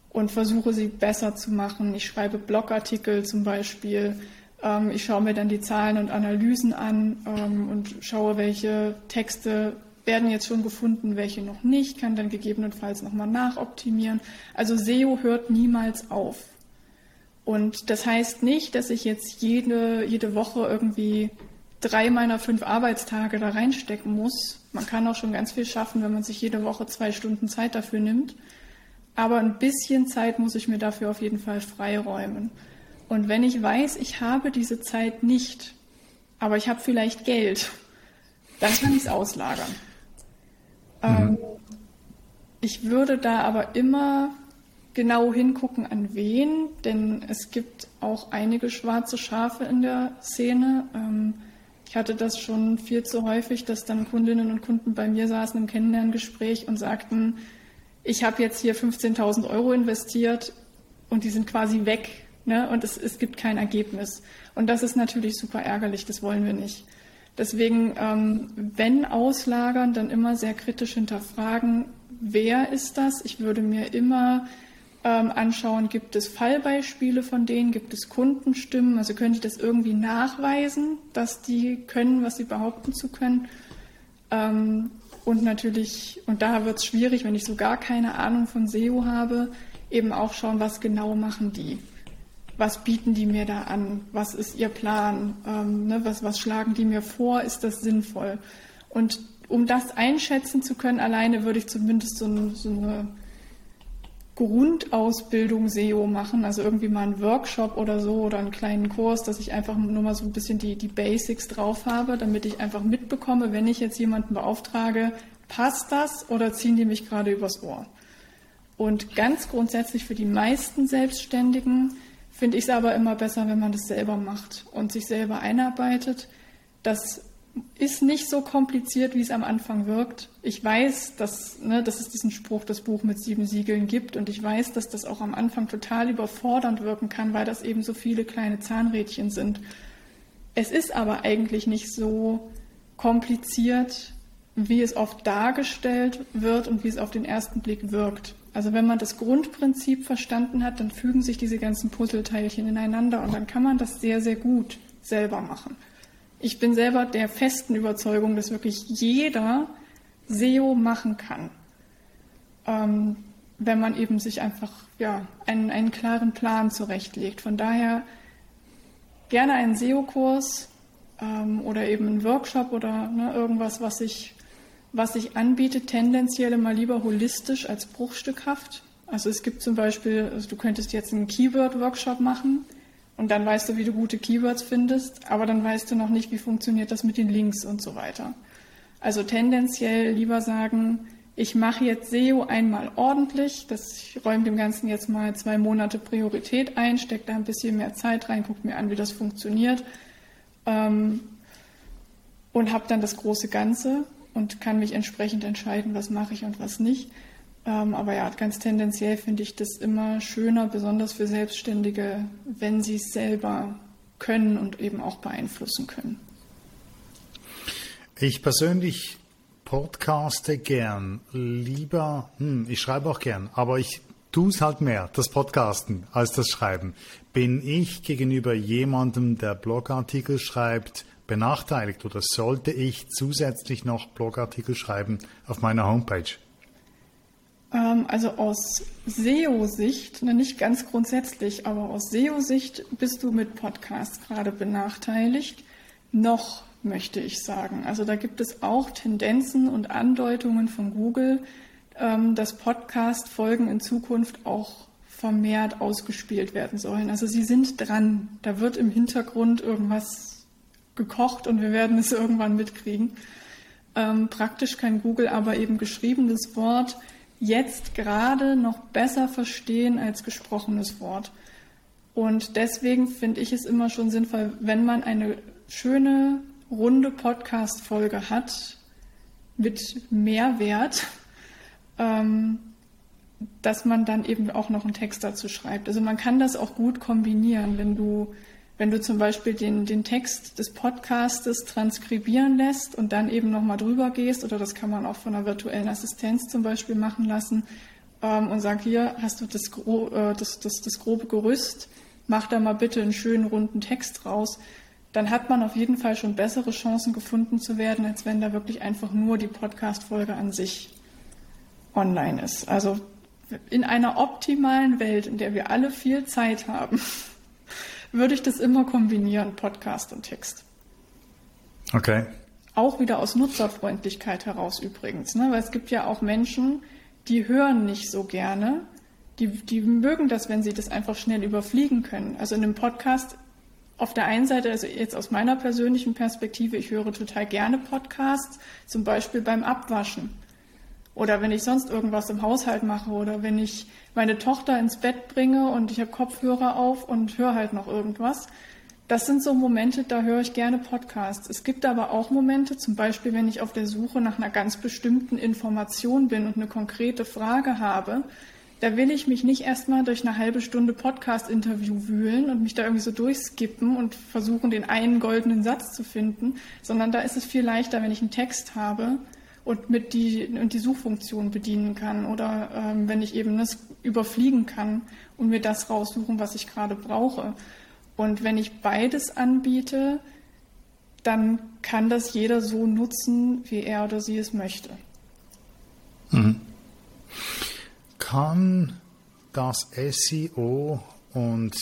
und versuche sie besser zu machen. Ich schreibe Blogartikel zum Beispiel. Ähm, ich schaue mir dann die Zahlen und Analysen an ähm, und schaue, welche Texte werden jetzt schon gefunden, welche noch nicht, kann dann gegebenenfalls nochmal nachoptimieren. Also SEO hört niemals auf. Und das heißt nicht, dass ich jetzt jede, jede Woche irgendwie drei meiner fünf Arbeitstage da reinstecken muss. Man kann auch schon ganz viel schaffen, wenn man sich jede Woche zwei Stunden Zeit dafür nimmt. Aber ein bisschen Zeit muss ich mir dafür auf jeden Fall freiräumen. Und wenn ich weiß, ich habe diese Zeit nicht, aber ich habe vielleicht Geld, dann kann ich es auslagern. Ähm, mhm. ich würde da aber immer genau hingucken, an wen, denn es gibt auch einige schwarze Schafe in der Szene. Ähm, ich hatte das schon viel zu häufig, dass dann Kundinnen und Kunden bei mir saßen im Kennenlerngespräch und sagten, ich habe jetzt hier 15.000 Euro investiert und die sind quasi weg ne? und es, es gibt kein Ergebnis. Und das ist natürlich super ärgerlich, das wollen wir nicht. Deswegen, ähm, wenn auslagern, dann immer sehr kritisch hinterfragen, wer ist das? Ich würde mir immer ähm, anschauen, gibt es Fallbeispiele von denen, gibt es Kundenstimmen, also können die das irgendwie nachweisen, dass die können, was sie behaupten zu können. Ähm, und natürlich, und da wird es schwierig, wenn ich so gar keine Ahnung von SEO habe, eben auch schauen, was genau machen die was bieten die mir da an, was ist ihr Plan, ähm, ne, was, was schlagen die mir vor, ist das sinnvoll. Und um das einschätzen zu können, alleine würde ich zumindest so, so eine Grundausbildung SEO machen, also irgendwie mal einen Workshop oder so oder einen kleinen Kurs, dass ich einfach nur mal so ein bisschen die, die Basics drauf habe, damit ich einfach mitbekomme, wenn ich jetzt jemanden beauftrage, passt das oder ziehen die mich gerade übers Ohr? Und ganz grundsätzlich für die meisten Selbstständigen finde ich es aber immer besser, wenn man das selber macht und sich selber einarbeitet. Das ist nicht so kompliziert, wie es am Anfang wirkt. Ich weiß, dass, ne, dass es diesen Spruch, das Buch mit sieben Siegeln gibt und ich weiß, dass das auch am Anfang total überfordernd wirken kann, weil das eben so viele kleine Zahnrädchen sind. Es ist aber eigentlich nicht so kompliziert, wie es oft dargestellt wird und wie es auf den ersten Blick wirkt. Also wenn man das Grundprinzip verstanden hat, dann fügen sich diese ganzen Puzzleteilchen ineinander und dann kann man das sehr, sehr gut selber machen. Ich bin selber der festen Überzeugung, dass wirklich jeder SEO machen kann, ähm, wenn man eben sich einfach ja, einen, einen klaren Plan zurechtlegt. Von daher gerne einen SEO-Kurs ähm, oder eben einen Workshop oder ne, irgendwas, was ich was sich anbietet, tendenziell immer lieber holistisch als bruchstückhaft. Also es gibt zum Beispiel, also du könntest jetzt einen Keyword-Workshop machen und dann weißt du, wie du gute Keywords findest, aber dann weißt du noch nicht, wie funktioniert das mit den Links und so weiter. Also tendenziell lieber sagen, ich mache jetzt SEO einmal ordentlich, das, ich räume dem Ganzen jetzt mal zwei Monate Priorität ein, stecke da ein bisschen mehr Zeit rein, gucke mir an, wie das funktioniert ähm, und habe dann das große Ganze und kann mich entsprechend entscheiden, was mache ich und was nicht. Ähm, aber ja, ganz tendenziell finde ich das immer schöner, besonders für Selbstständige, wenn sie es selber können und eben auch beeinflussen können. Ich persönlich podcaste gern, lieber, hm, ich schreibe auch gern, aber ich tue es halt mehr, das Podcasten, als das Schreiben. Bin ich gegenüber jemandem, der Blogartikel schreibt, benachteiligt oder sollte ich zusätzlich noch Blogartikel schreiben auf meiner Homepage? Ähm, also aus SEO-Sicht, ne, nicht ganz grundsätzlich, aber aus SEO-Sicht bist du mit Podcasts gerade benachteiligt. Noch möchte ich sagen. Also da gibt es auch Tendenzen und Andeutungen von Google, ähm, dass Podcast-Folgen in Zukunft auch vermehrt ausgespielt werden sollen. Also sie sind dran. Da wird im Hintergrund irgendwas gekocht und wir werden es irgendwann mitkriegen. Ähm, praktisch kann Google aber eben geschriebenes Wort jetzt gerade noch besser verstehen als gesprochenes Wort. Und deswegen finde ich es immer schon sinnvoll, wenn man eine schöne, runde Podcast-Folge hat mit Mehrwert, ähm, dass man dann eben auch noch einen Text dazu schreibt. Also man kann das auch gut kombinieren, wenn du wenn du zum Beispiel den, den Text des Podcastes transkribieren lässt und dann eben nochmal drüber gehst, oder das kann man auch von einer virtuellen Assistenz zum Beispiel machen lassen, ähm, und sag, hier hast du das, gro äh, das, das, das grobe Gerüst, mach da mal bitte einen schönen runden Text raus, dann hat man auf jeden Fall schon bessere Chancen gefunden zu werden, als wenn da wirklich einfach nur die Podcast-Folge an sich online ist. Also in einer optimalen Welt, in der wir alle viel Zeit haben, würde ich das immer kombinieren, Podcast und Text. Okay. Auch wieder aus Nutzerfreundlichkeit heraus übrigens, ne? weil es gibt ja auch Menschen, die hören nicht so gerne. Die, die mögen das, wenn sie das einfach schnell überfliegen können. Also in einem Podcast auf der einen Seite, also jetzt aus meiner persönlichen Perspektive, ich höre total gerne Podcasts, zum Beispiel beim Abwaschen. Oder wenn ich sonst irgendwas im Haushalt mache oder wenn ich meine Tochter ins Bett bringe und ich habe Kopfhörer auf und höre halt noch irgendwas. Das sind so Momente, da höre ich gerne Podcasts. Es gibt aber auch Momente, zum Beispiel, wenn ich auf der Suche nach einer ganz bestimmten Information bin und eine konkrete Frage habe, da will ich mich nicht erstmal durch eine halbe Stunde Podcast-Interview wühlen und mich da irgendwie so durchskippen und versuchen, den einen goldenen Satz zu finden, sondern da ist es viel leichter, wenn ich einen Text habe und mit die, und die Suchfunktion bedienen kann oder ähm, wenn ich eben das überfliegen kann und mir das raussuchen, was ich gerade brauche. Und wenn ich beides anbiete, dann kann das jeder so nutzen, wie er oder sie es möchte. Mhm. Kann das SEO und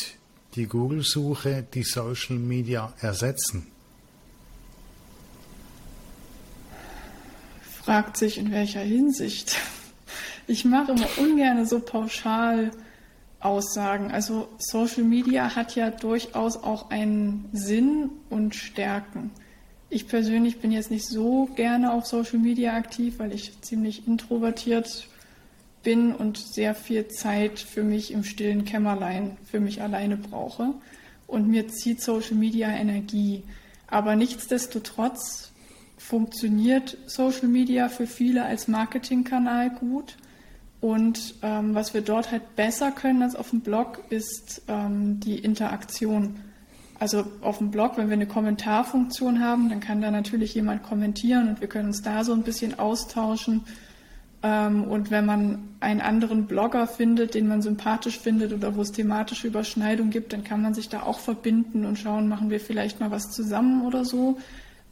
die Google-Suche die Social Media ersetzen? Fragt sich, in welcher Hinsicht. Ich mache immer ungern so pauschal Aussagen. Also Social Media hat ja durchaus auch einen Sinn und Stärken. Ich persönlich bin jetzt nicht so gerne auf Social Media aktiv, weil ich ziemlich introvertiert bin und sehr viel Zeit für mich im stillen Kämmerlein für mich alleine brauche. Und mir zieht Social Media Energie. Aber nichtsdestotrotz funktioniert Social Media für viele als Marketingkanal gut. Und ähm, was wir dort halt besser können als auf dem Blog, ist ähm, die Interaktion. Also auf dem Blog, wenn wir eine Kommentarfunktion haben, dann kann da natürlich jemand kommentieren und wir können uns da so ein bisschen austauschen. Ähm, und wenn man einen anderen Blogger findet, den man sympathisch findet oder wo es thematische Überschneidung gibt, dann kann man sich da auch verbinden und schauen, machen wir vielleicht mal was zusammen oder so.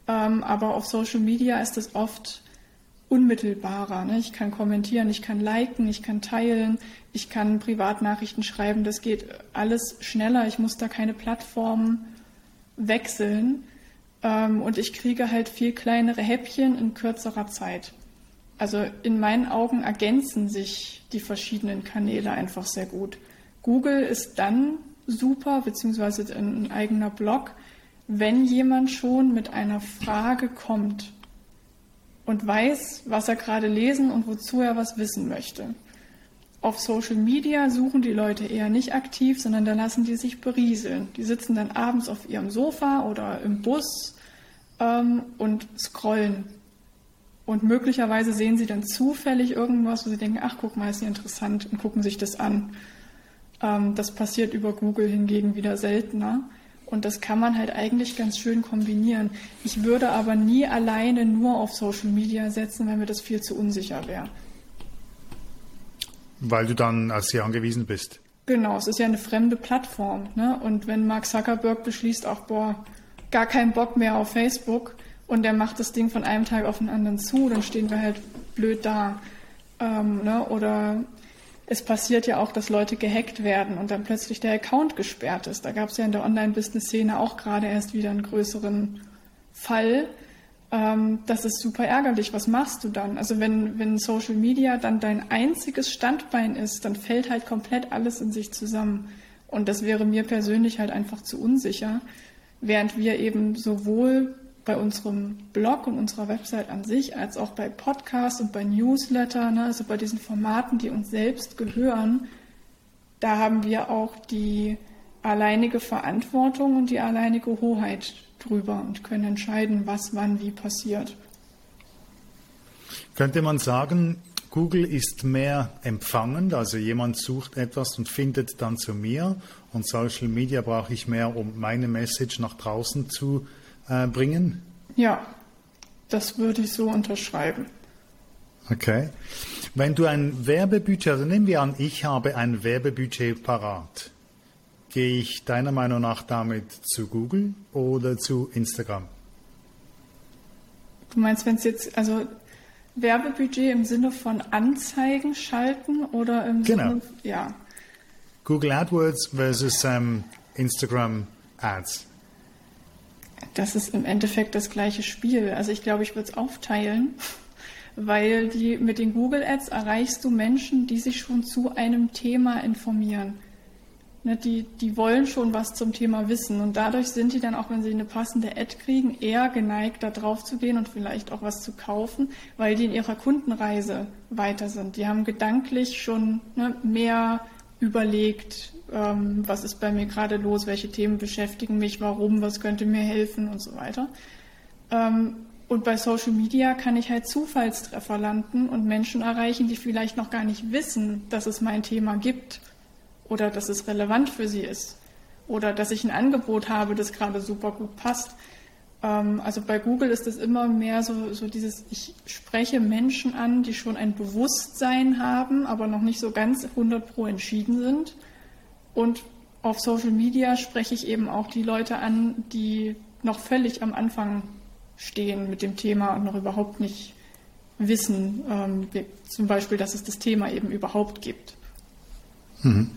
Ähm, aber auf Social Media ist das oft unmittelbarer. Ne? Ich kann kommentieren, ich kann liken, ich kann teilen, ich kann Privatnachrichten schreiben. Das geht alles schneller. Ich muss da keine Plattform wechseln. Ähm, und ich kriege halt viel kleinere Häppchen in kürzerer Zeit. Also in meinen Augen ergänzen sich die verschiedenen Kanäle einfach sehr gut. Google ist dann super, beziehungsweise ein eigener Blog, wenn jemand schon mit einer Frage kommt und weiß, was er gerade lesen und wozu er was wissen möchte. Auf Social Media suchen die Leute eher nicht aktiv, sondern da lassen die sich berieseln. Die sitzen dann abends auf ihrem Sofa oder im Bus ähm, und scrollen. Und möglicherweise sehen sie dann zufällig irgendwas, wo sie denken, ach guck mal, ist ja interessant und gucken sich das an. Ähm, das passiert über Google hingegen wieder seltener. Und das kann man halt eigentlich ganz schön kombinieren. Ich würde aber nie alleine nur auf Social Media setzen, wenn mir das viel zu unsicher wäre. Weil du dann als sie angewiesen bist. Genau, es ist ja eine fremde Plattform. Ne? Und wenn Mark Zuckerberg beschließt, ach boah, gar keinen Bock mehr auf Facebook und er macht das Ding von einem Tag auf den anderen zu, dann stehen wir halt blöd da. Ähm, ne? Oder es passiert ja auch, dass Leute gehackt werden und dann plötzlich der Account gesperrt ist. Da gab es ja in der Online-Business-Szene auch gerade erst wieder einen größeren Fall. Ähm, das ist super ärgerlich. Was machst du dann? Also wenn, wenn Social Media dann dein einziges Standbein ist, dann fällt halt komplett alles in sich zusammen. Und das wäre mir persönlich halt einfach zu unsicher. Während wir eben sowohl bei unserem Blog und unserer Website an sich, als auch bei Podcasts und bei Newsletter, ne, also bei diesen Formaten, die uns selbst gehören, da haben wir auch die alleinige Verantwortung und die alleinige Hoheit drüber und können entscheiden, was wann wie passiert. Könnte man sagen, Google ist mehr empfangend, also jemand sucht etwas und findet dann zu mir und Social Media brauche ich mehr, um meine Message nach draußen zu äh, bringen? Ja, das würde ich so unterschreiben. Okay. Wenn du ein Werbebudget, also nehmen wir an, ich habe ein Werbebudget parat. Gehe ich deiner Meinung nach damit zu Google oder zu Instagram? Du meinst, wenn es jetzt, also Werbebudget im Sinne von Anzeigen schalten oder im genau. Sinne, ja. Google AdWords versus ähm, Instagram Ads das ist im Endeffekt das gleiche Spiel. Also ich glaube, ich würde es aufteilen, weil die, mit den Google Ads erreichst du Menschen, die sich schon zu einem Thema informieren. Ne, die, die wollen schon was zum Thema wissen und dadurch sind die dann auch, wenn sie eine passende Ad kriegen, eher geneigt, da drauf zu gehen und vielleicht auch was zu kaufen, weil die in ihrer Kundenreise weiter sind. Die haben gedanklich schon ne, mehr überlegt, ähm, was ist bei mir gerade los, welche Themen beschäftigen mich, warum, was könnte mir helfen? Und so weiter. Ähm, und bei Social Media kann ich halt Zufallstreffer landen und Menschen erreichen, die vielleicht noch gar nicht wissen, dass es mein Thema gibt oder dass es relevant für sie ist oder dass ich ein Angebot habe, das gerade super gut passt. Ähm, also bei Google ist es immer mehr so, so dieses, ich spreche Menschen an, die schon ein Bewusstsein haben, aber noch nicht so ganz 100 pro entschieden sind und auf Social Media spreche ich eben auch die Leute an, die noch völlig am Anfang stehen mit dem Thema und noch überhaupt nicht wissen, ähm, wie, zum Beispiel, dass es das Thema eben überhaupt gibt. Mhm.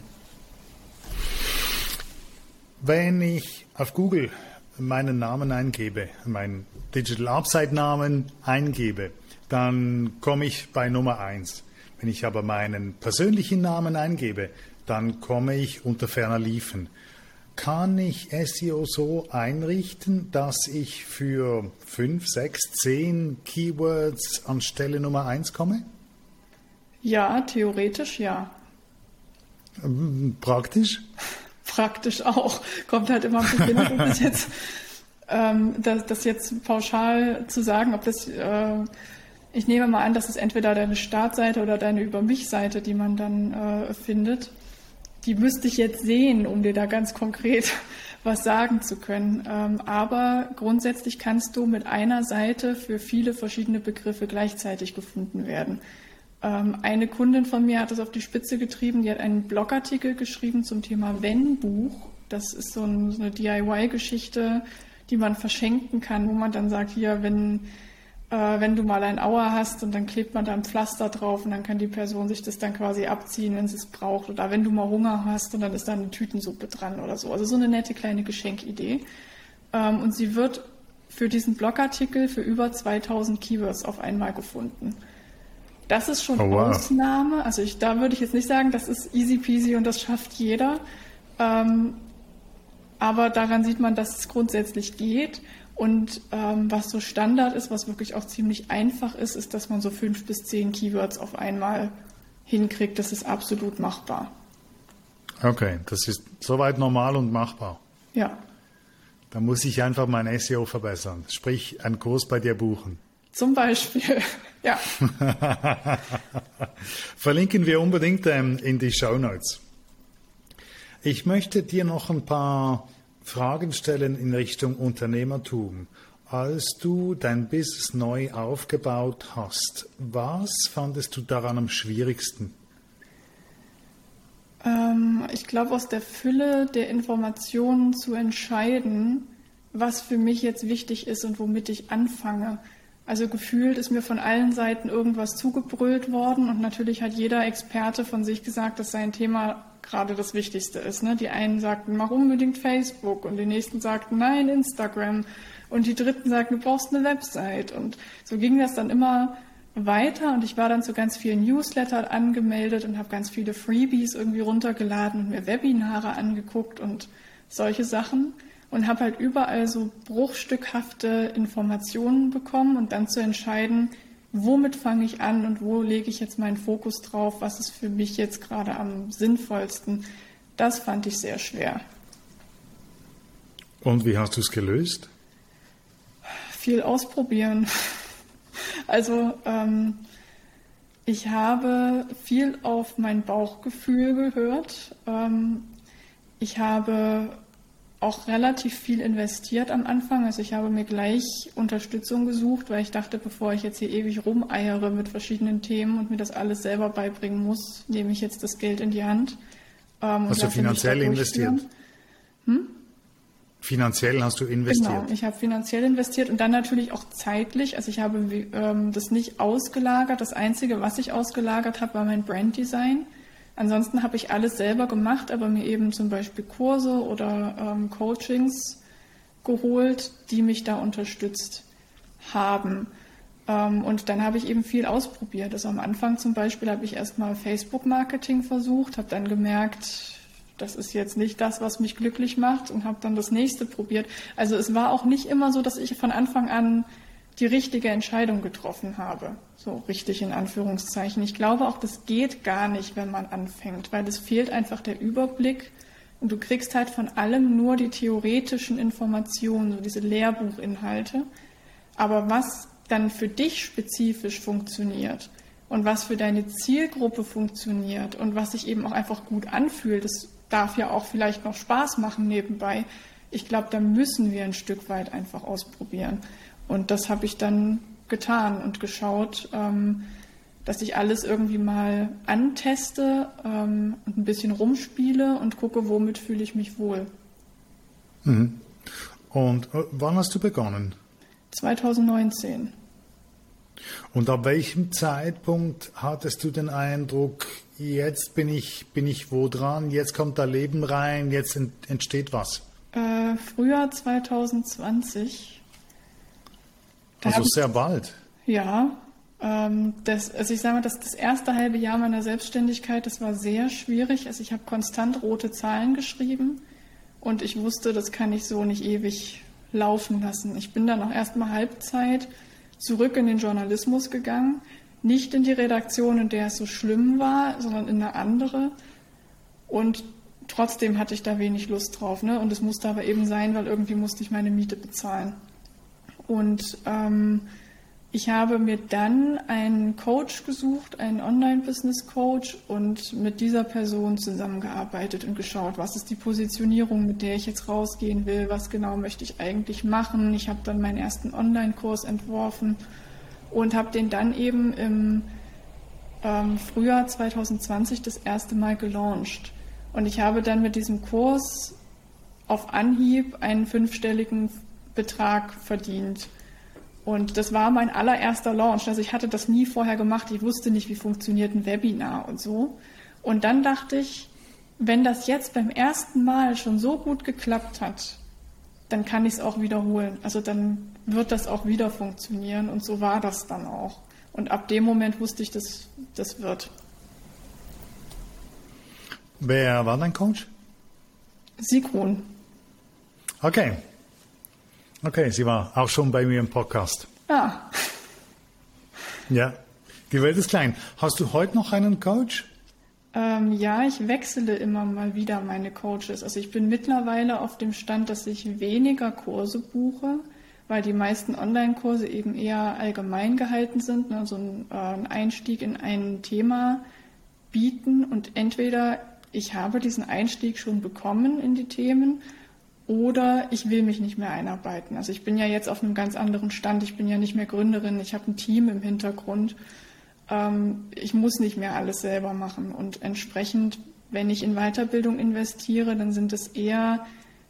Wenn ich auf Google meinen Namen eingebe, meinen Digital Upside Namen eingebe, dann komme ich bei Nummer 1. Wenn ich aber meinen persönlichen Namen eingebe, dann komme ich unter ferner Liefen. Kann ich SEO so einrichten, dass ich für 5, 6, 10 Keywords an Stelle Nummer 1 komme? Ja, theoretisch ja. Ähm, praktisch? Praktisch auch. Kommt halt immer ein bisschen, ob es jetzt ähm, das, das, jetzt pauschal zu sagen, ob das, äh, ich nehme mal an, dass es entweder deine Startseite oder deine Über mich-Seite, die man dann äh, findet. Die müsste ich jetzt sehen, um dir da ganz konkret was sagen zu können. Ähm, aber grundsätzlich kannst du mit einer Seite für viele verschiedene Begriffe gleichzeitig gefunden werden. Ähm, eine Kundin von mir hat das auf die Spitze getrieben, die hat einen Blogartikel geschrieben zum Thema Wenn-Buch. Das ist so, ein, so eine DIY-Geschichte, die man verschenken kann, wo man dann sagt, hier, wenn, wenn du mal ein Auer hast und dann klebt man da ein Pflaster drauf und dann kann die Person sich das dann quasi abziehen, wenn sie es braucht. Oder wenn du mal Hunger hast und dann ist da eine Tütensuppe dran oder so. Also so eine nette kleine Geschenkidee. Ähm, und sie wird für diesen Blogartikel für über 2000 Keywords auf einmal gefunden. Das ist schon oh, wow. Ausnahme. Also ich, da würde ich jetzt nicht sagen, das ist easy peasy und das schafft jeder. Ähm, aber daran sieht man, dass es grundsätzlich geht. Und ähm, was so Standard ist, was wirklich auch ziemlich einfach ist, ist, dass man so fünf bis zehn Keywords auf einmal hinkriegt. Das ist absolut machbar. Okay, das ist soweit normal und machbar. Ja. Da muss ich einfach mein SEO verbessern. Sprich, einen Kurs bei dir buchen. Zum Beispiel, ja. Verlinken wir unbedingt ähm, in die Show Notes. Ich möchte dir noch ein paar Fragen stellen in Richtung Unternehmertum. Als du dein Business neu aufgebaut hast, was fandest du daran am schwierigsten? Ähm, ich glaube, aus der Fülle der Informationen zu entscheiden, was für mich jetzt wichtig ist und womit ich anfange. Also gefühlt ist mir von allen Seiten irgendwas zugebrüllt worden und natürlich hat jeder Experte von sich gesagt, dass sein Thema gerade das Wichtigste ist. Ne? Die einen sagten, mach unbedingt Facebook und die nächsten sagten, nein, Instagram und die dritten sagten, du brauchst eine Website und so ging das dann immer weiter und ich war dann zu ganz vielen Newslettern angemeldet und habe ganz viele Freebies irgendwie runtergeladen und mir Webinare angeguckt und solche Sachen und habe halt überall so bruchstückhafte Informationen bekommen und dann zu entscheiden, womit fange ich an und wo lege ich jetzt meinen Fokus drauf, was ist für mich jetzt gerade am sinnvollsten. Das fand ich sehr schwer. Und wie hast du es gelöst? Viel ausprobieren. Also ähm, ich habe viel auf mein Bauchgefühl gehört. Ähm, ich habe auch relativ viel investiert am Anfang. Also ich habe mir gleich Unterstützung gesucht, weil ich dachte, bevor ich jetzt hier ewig rumeiere mit verschiedenen Themen und mir das alles selber beibringen muss, nehme ich jetzt das Geld in die Hand. Ähm, hast du finanziell investiert? Hm? Finanziell hast du investiert? Genau, ich habe finanziell investiert und dann natürlich auch zeitlich. Also ich habe ähm, das nicht ausgelagert. Das Einzige, was ich ausgelagert habe, war mein Branddesign. Ansonsten habe ich alles selber gemacht, aber mir eben zum Beispiel Kurse oder ähm, Coachings geholt, die mich da unterstützt haben. Ähm, und dann habe ich eben viel ausprobiert. Also am Anfang zum Beispiel habe ich erstmal Facebook-Marketing versucht, habe dann gemerkt, das ist jetzt nicht das, was mich glücklich macht und habe dann das nächste probiert. Also es war auch nicht immer so, dass ich von Anfang an die richtige Entscheidung getroffen habe. So richtig in Anführungszeichen. Ich glaube auch, das geht gar nicht, wenn man anfängt, weil es fehlt einfach der Überblick und du kriegst halt von allem nur die theoretischen Informationen, so diese Lehrbuchinhalte. Aber was dann für dich spezifisch funktioniert und was für deine Zielgruppe funktioniert und was sich eben auch einfach gut anfühlt, das darf ja auch vielleicht noch Spaß machen nebenbei. Ich glaube, da müssen wir ein Stück weit einfach ausprobieren. Und das habe ich dann getan und geschaut, ähm, dass ich alles irgendwie mal anteste ähm, und ein bisschen rumspiele und gucke, womit fühle ich mich wohl. Mhm. Und äh, wann hast du begonnen? 2019. Und ab welchem Zeitpunkt hattest du den Eindruck, jetzt bin ich, bin ich wo dran, jetzt kommt da Leben rein, jetzt entsteht was? Äh, Frühjahr 2020 also sehr bald. Ja, ähm, das, also ich sage mal, das, das erste halbe Jahr meiner Selbstständigkeit, das war sehr schwierig. Also ich habe konstant rote Zahlen geschrieben und ich wusste, das kann ich so nicht ewig laufen lassen. Ich bin dann auch erstmal Halbzeit zurück in den Journalismus gegangen, nicht in die Redaktion, in der es so schlimm war, sondern in eine andere. Und trotzdem hatte ich da wenig Lust drauf. Ne? Und es musste aber eben sein, weil irgendwie musste ich meine Miete bezahlen. Und ähm, ich habe mir dann einen Coach gesucht, einen Online-Business-Coach und mit dieser Person zusammengearbeitet und geschaut, was ist die Positionierung, mit der ich jetzt rausgehen will, was genau möchte ich eigentlich machen. Ich habe dann meinen ersten Online-Kurs entworfen und habe den dann eben im ähm, Frühjahr 2020 das erste Mal gelauncht. Und ich habe dann mit diesem Kurs auf Anhieb einen fünfstelligen Betrag verdient. Und das war mein allererster Launch. Also ich hatte das nie vorher gemacht. Ich wusste nicht, wie funktioniert ein Webinar und so. Und dann dachte ich, wenn das jetzt beim ersten Mal schon so gut geklappt hat, dann kann ich es auch wiederholen. Also dann wird das auch wieder funktionieren. Und so war das dann auch. Und ab dem Moment wusste ich, dass das wird. Wer war dein Coach? Sigrun. Okay. Okay, sie war auch schon bei mir im Podcast. Ja. Ja. Die Welt ist klein. Hast du heute noch einen Coach? Ähm, ja, ich wechsle immer mal wieder meine Coaches. Also ich bin mittlerweile auf dem Stand, dass ich weniger Kurse buche, weil die meisten Online-Kurse eben eher allgemein gehalten sind, ne? so ein, äh, ein Einstieg in ein Thema bieten und entweder ich habe diesen Einstieg schon bekommen in die Themen oder ich will mich nicht mehr einarbeiten. Also ich bin ja jetzt auf einem ganz anderen Stand. Ich bin ja nicht mehr Gründerin. Ich habe ein Team im Hintergrund. Ähm, ich muss nicht mehr alles selber machen. Und entsprechend, wenn ich in Weiterbildung investiere, dann sind es eher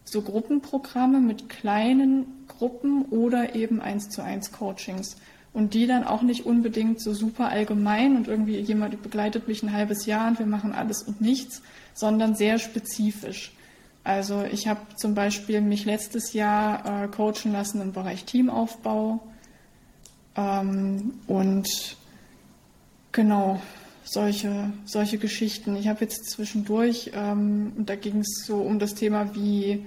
so Gruppenprogramme mit kleinen Gruppen oder eben eins zu eins Coachings. Und die dann auch nicht unbedingt so super allgemein und irgendwie jemand begleitet mich ein halbes Jahr und wir machen alles und nichts, sondern sehr spezifisch. Also ich habe zum Beispiel mich letztes Jahr äh, coachen lassen im Bereich Teamaufbau ähm, und genau solche, solche Geschichten. Ich habe jetzt zwischendurch, ähm, und da ging es so um das Thema, wie,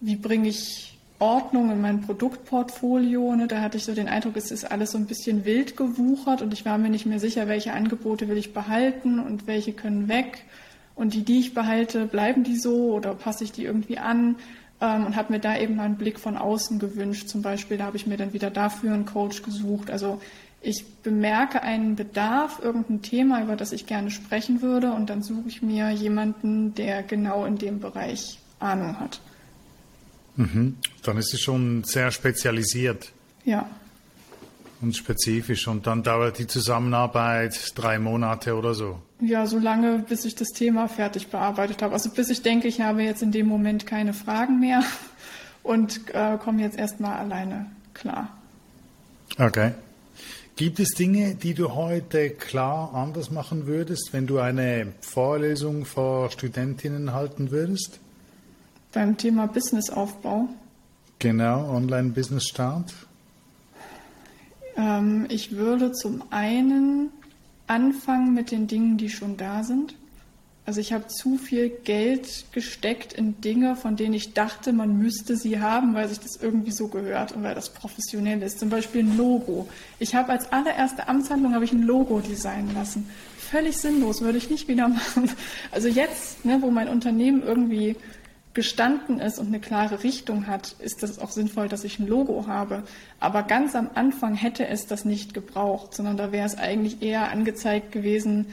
wie bringe ich Ordnung in mein Produktportfolio. Ne? Da hatte ich so den Eindruck, es ist alles so ein bisschen wild gewuchert und ich war mir nicht mehr sicher, welche Angebote will ich behalten und welche können weg. Und die, die ich behalte, bleiben die so oder passe ich die irgendwie an? Ähm, und habe mir da eben mal einen Blick von außen gewünscht. Zum Beispiel, da habe ich mir dann wieder dafür einen Coach gesucht. Also ich bemerke einen Bedarf, irgendein Thema, über das ich gerne sprechen würde, und dann suche ich mir jemanden, der genau in dem Bereich Ahnung hat. Mhm. Dann ist es schon sehr spezialisiert. Ja. Und spezifisch. Und dann dauert die Zusammenarbeit drei Monate oder so. Ja, so lange, bis ich das Thema fertig bearbeitet habe. Also bis ich denke, ich habe jetzt in dem Moment keine Fragen mehr und äh, komme jetzt erstmal alleine klar. Okay. Gibt es Dinge, die du heute klar anders machen würdest, wenn du eine Vorlesung vor Studentinnen halten würdest? Beim Thema Businessaufbau. Genau, Online-Business-Start. Ähm, ich würde zum einen anfangen mit den Dingen, die schon da sind. Also ich habe zu viel Geld gesteckt in Dinge, von denen ich dachte, man müsste sie haben, weil sich das irgendwie so gehört und weil das professionell ist. Zum Beispiel ein Logo. Ich habe als allererste Amtshandlung habe ich ein Logo designen lassen. Völlig sinnlos, würde ich nicht wieder machen. Also jetzt, ne, wo mein Unternehmen irgendwie gestanden ist und eine klare Richtung hat, ist das auch sinnvoll, dass ich ein Logo habe. Aber ganz am Anfang hätte es das nicht gebraucht, sondern da wäre es eigentlich eher angezeigt gewesen,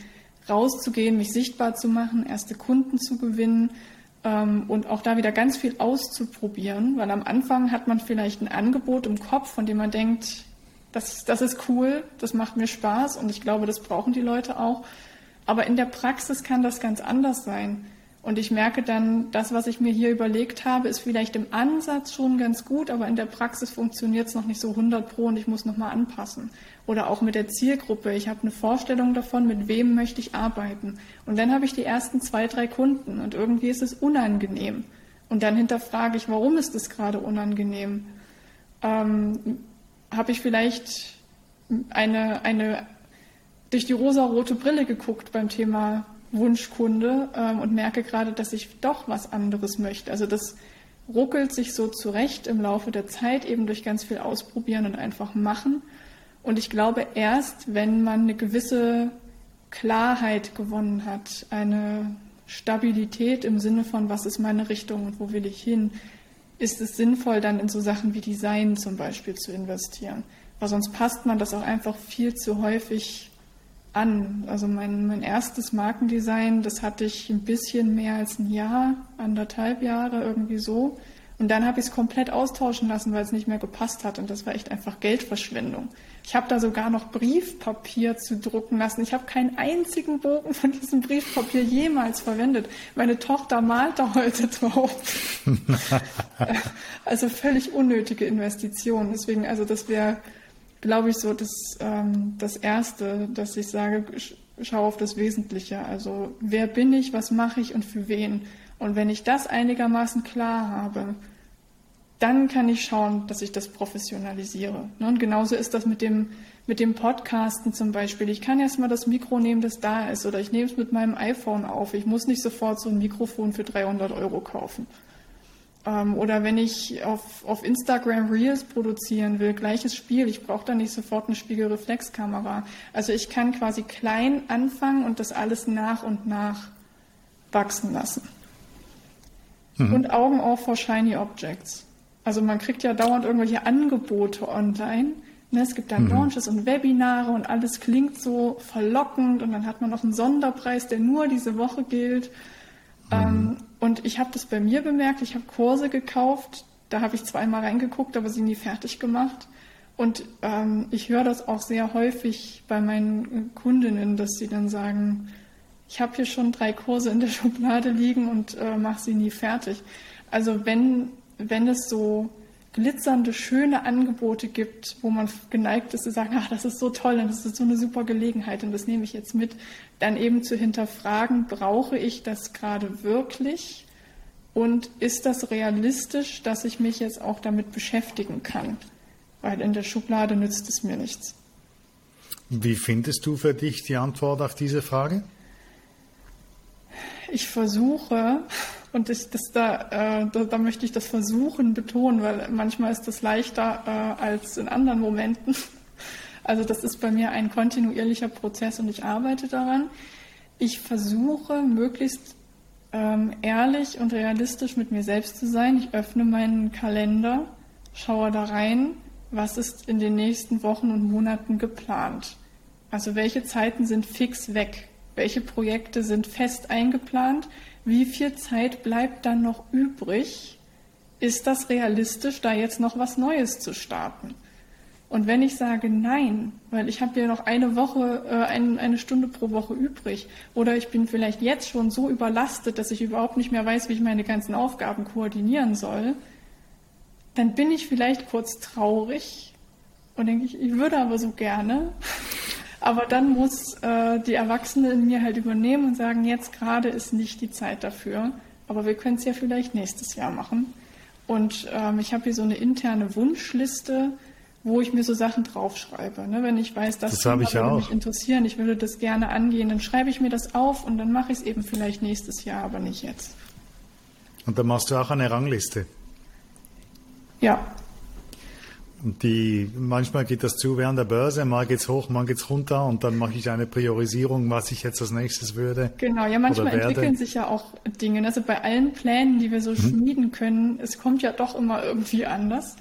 rauszugehen, mich sichtbar zu machen, erste Kunden zu gewinnen ähm, und auch da wieder ganz viel auszuprobieren, weil am Anfang hat man vielleicht ein Angebot im Kopf, von dem man denkt, das, das ist cool, das macht mir Spaß und ich glaube, das brauchen die Leute auch. Aber in der Praxis kann das ganz anders sein. Und ich merke dann, das, was ich mir hier überlegt habe, ist vielleicht im Ansatz schon ganz gut, aber in der Praxis funktioniert es noch nicht so 100 pro und ich muss nochmal anpassen. Oder auch mit der Zielgruppe. Ich habe eine Vorstellung davon, mit wem möchte ich arbeiten. Und dann habe ich die ersten zwei, drei Kunden und irgendwie ist es unangenehm. Und dann hinterfrage ich, warum ist es gerade unangenehm? Ähm, habe ich vielleicht eine, eine durch die rosarote Brille geguckt beim Thema Wunschkunde ähm, und merke gerade, dass ich doch was anderes möchte. Also das ruckelt sich so zurecht im Laufe der Zeit, eben durch ganz viel Ausprobieren und einfach machen. Und ich glaube, erst wenn man eine gewisse Klarheit gewonnen hat, eine Stabilität im Sinne von, was ist meine Richtung und wo will ich hin, ist es sinnvoll, dann in so Sachen wie Design zum Beispiel zu investieren. Weil sonst passt man das auch einfach viel zu häufig an. Also mein, mein erstes Markendesign, das hatte ich ein bisschen mehr als ein Jahr, anderthalb Jahre, irgendwie so. Und dann habe ich es komplett austauschen lassen, weil es nicht mehr gepasst hat. Und das war echt einfach Geldverschwendung. Ich habe da sogar noch Briefpapier zu drucken lassen. Ich habe keinen einzigen Bogen von diesem Briefpapier jemals verwendet. Meine Tochter malt da heute drauf. also völlig unnötige Investitionen. Deswegen, also das wäre, glaube ich, so das, ähm, das Erste, dass ich sage, schau auf das Wesentliche. Also wer bin ich, was mache ich und für wen? Und wenn ich das einigermaßen klar habe, dann kann ich schauen, dass ich das professionalisiere. Ne, und genauso ist das mit dem, mit dem Podcasten zum Beispiel. Ich kann erstmal das Mikro nehmen, das da ist, oder ich nehme es mit meinem iPhone auf. Ich muss nicht sofort so ein Mikrofon für 300 Euro kaufen. Ähm, oder wenn ich auf, auf Instagram Reels produzieren will, gleiches Spiel. Ich brauche da nicht sofort eine Spiegelreflexkamera. Also ich kann quasi klein anfangen und das alles nach und nach wachsen lassen. Mhm. Und Augen auf vor Shiny Objects. Also man kriegt ja dauernd irgendwelche Angebote online. Ne, es gibt dann mhm. Launches und Webinare und alles klingt so verlockend und dann hat man noch einen Sonderpreis, der nur diese Woche gilt. Mhm. Und ich habe das bei mir bemerkt, ich habe Kurse gekauft, da habe ich zweimal reingeguckt, aber sie nie fertig gemacht. Und ähm, ich höre das auch sehr häufig bei meinen Kundinnen, dass sie dann sagen, ich habe hier schon drei Kurse in der Schublade liegen und äh, mache sie nie fertig. Also wenn wenn es so glitzernde, schöne Angebote gibt, wo man geneigt ist zu sagen, ach, das ist so toll und das ist so eine super Gelegenheit und das nehme ich jetzt mit, dann eben zu hinterfragen, brauche ich das gerade wirklich und ist das realistisch, dass ich mich jetzt auch damit beschäftigen kann? Weil in der Schublade nützt es mir nichts. Wie findest du für dich die Antwort auf diese Frage? Ich versuche, und ich, das da, äh, da, da, möchte ich das Versuchen betonen, weil manchmal ist das leichter äh, als in anderen Momenten. Also das ist bei mir ein kontinuierlicher Prozess und ich arbeite daran. Ich versuche möglichst ähm, ehrlich und realistisch mit mir selbst zu sein. Ich öffne meinen Kalender, schaue da rein, was ist in den nächsten Wochen und Monaten geplant. Also welche Zeiten sind fix weg? Welche Projekte sind fest eingeplant? wie viel Zeit bleibt dann noch übrig? Ist das realistisch, da jetzt noch was Neues zu starten? Und wenn ich sage nein, weil ich habe ja noch eine Woche, äh, ein, eine Stunde pro Woche übrig, oder ich bin vielleicht jetzt schon so überlastet, dass ich überhaupt nicht mehr weiß, wie ich meine ganzen Aufgaben koordinieren soll, dann bin ich vielleicht kurz traurig und denke ich, ich würde aber so gerne. Aber dann muss äh, die Erwachsene in mir halt übernehmen und sagen, jetzt gerade ist nicht die Zeit dafür. Aber wir können es ja vielleicht nächstes Jahr machen. Und ähm, ich habe hier so eine interne Wunschliste, wo ich mir so Sachen draufschreibe. Ne? Wenn ich weiß, das, das würde mich interessieren, ich würde das gerne angehen, dann schreibe ich mir das auf und dann mache ich es eben vielleicht nächstes Jahr, aber nicht jetzt. Und dann machst du auch eine Rangliste. Ja, die, manchmal geht das zu während der Börse, mal geht's hoch, mal geht's runter und dann mache ich eine Priorisierung, was ich jetzt als nächstes würde. Genau, ja, manchmal entwickeln sich ja auch Dinge. Also bei allen Plänen, die wir so mhm. schmieden können, es kommt ja doch immer irgendwie anders.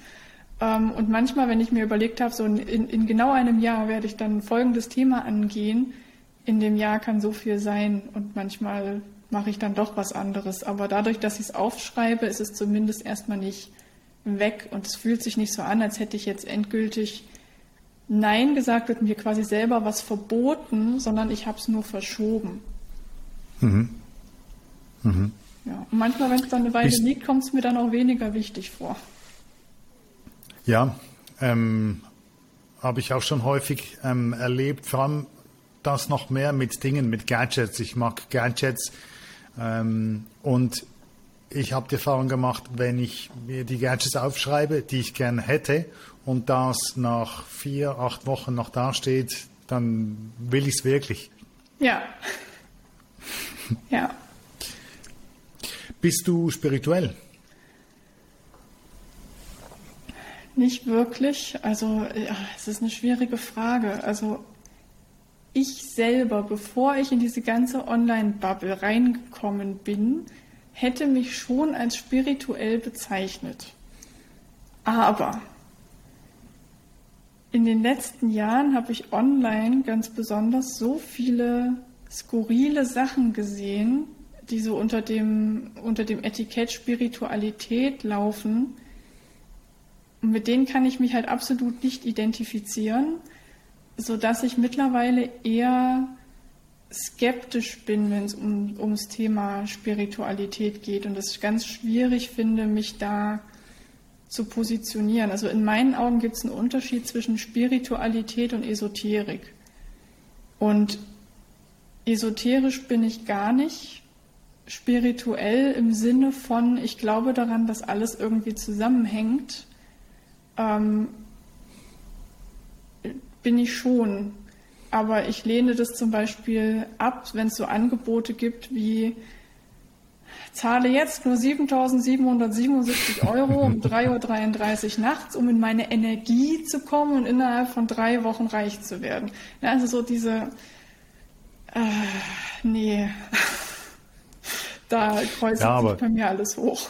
Ähm, und manchmal, wenn ich mir überlegt habe, so in, in genau einem Jahr werde ich dann folgendes Thema angehen, in dem Jahr kann so viel sein und manchmal mache ich dann doch was anderes. Aber dadurch, dass ich es aufschreibe, ist es zumindest erstmal nicht weg und es fühlt sich nicht so an, als hätte ich jetzt endgültig Nein gesagt und mir quasi selber was verboten, sondern ich habe es nur verschoben. Mhm. Mhm. Ja, und manchmal, wenn es dann eine Weile ich, liegt, kommt es mir dann auch weniger wichtig vor. Ja, ähm, habe ich auch schon häufig ähm, erlebt, vor allem das noch mehr mit Dingen, mit Gadgets. Ich mag Gadgets ähm, und ich habe die Erfahrung gemacht, wenn ich mir die Gadgets aufschreibe, die ich gerne hätte, und das nach vier, acht Wochen noch dasteht, dann will ich es wirklich. Ja. ja. Bist du spirituell? Nicht wirklich. Also, ja, es ist eine schwierige Frage. Also, ich selber, bevor ich in diese ganze Online-Bubble reingekommen bin, hätte mich schon als spirituell bezeichnet. Aber in den letzten Jahren habe ich online ganz besonders so viele skurrile Sachen gesehen, die so unter dem, unter dem Etikett Spiritualität laufen. Und mit denen kann ich mich halt absolut nicht identifizieren, sodass ich mittlerweile eher skeptisch bin, wenn es um, ums Thema Spiritualität geht und es ganz schwierig finde, mich da zu positionieren. Also in meinen Augen gibt es einen Unterschied zwischen Spiritualität und Esoterik. Und esoterisch bin ich gar nicht. Spirituell im Sinne von, ich glaube daran, dass alles irgendwie zusammenhängt, ähm, bin ich schon. Aber ich lehne das zum Beispiel ab, wenn es so Angebote gibt wie zahle jetzt nur 7.777 Euro um 3.33 Uhr nachts, um in meine Energie zu kommen und innerhalb von drei Wochen reich zu werden. Also so diese, äh, nee, da kreuzt ja, sich bei mir alles hoch.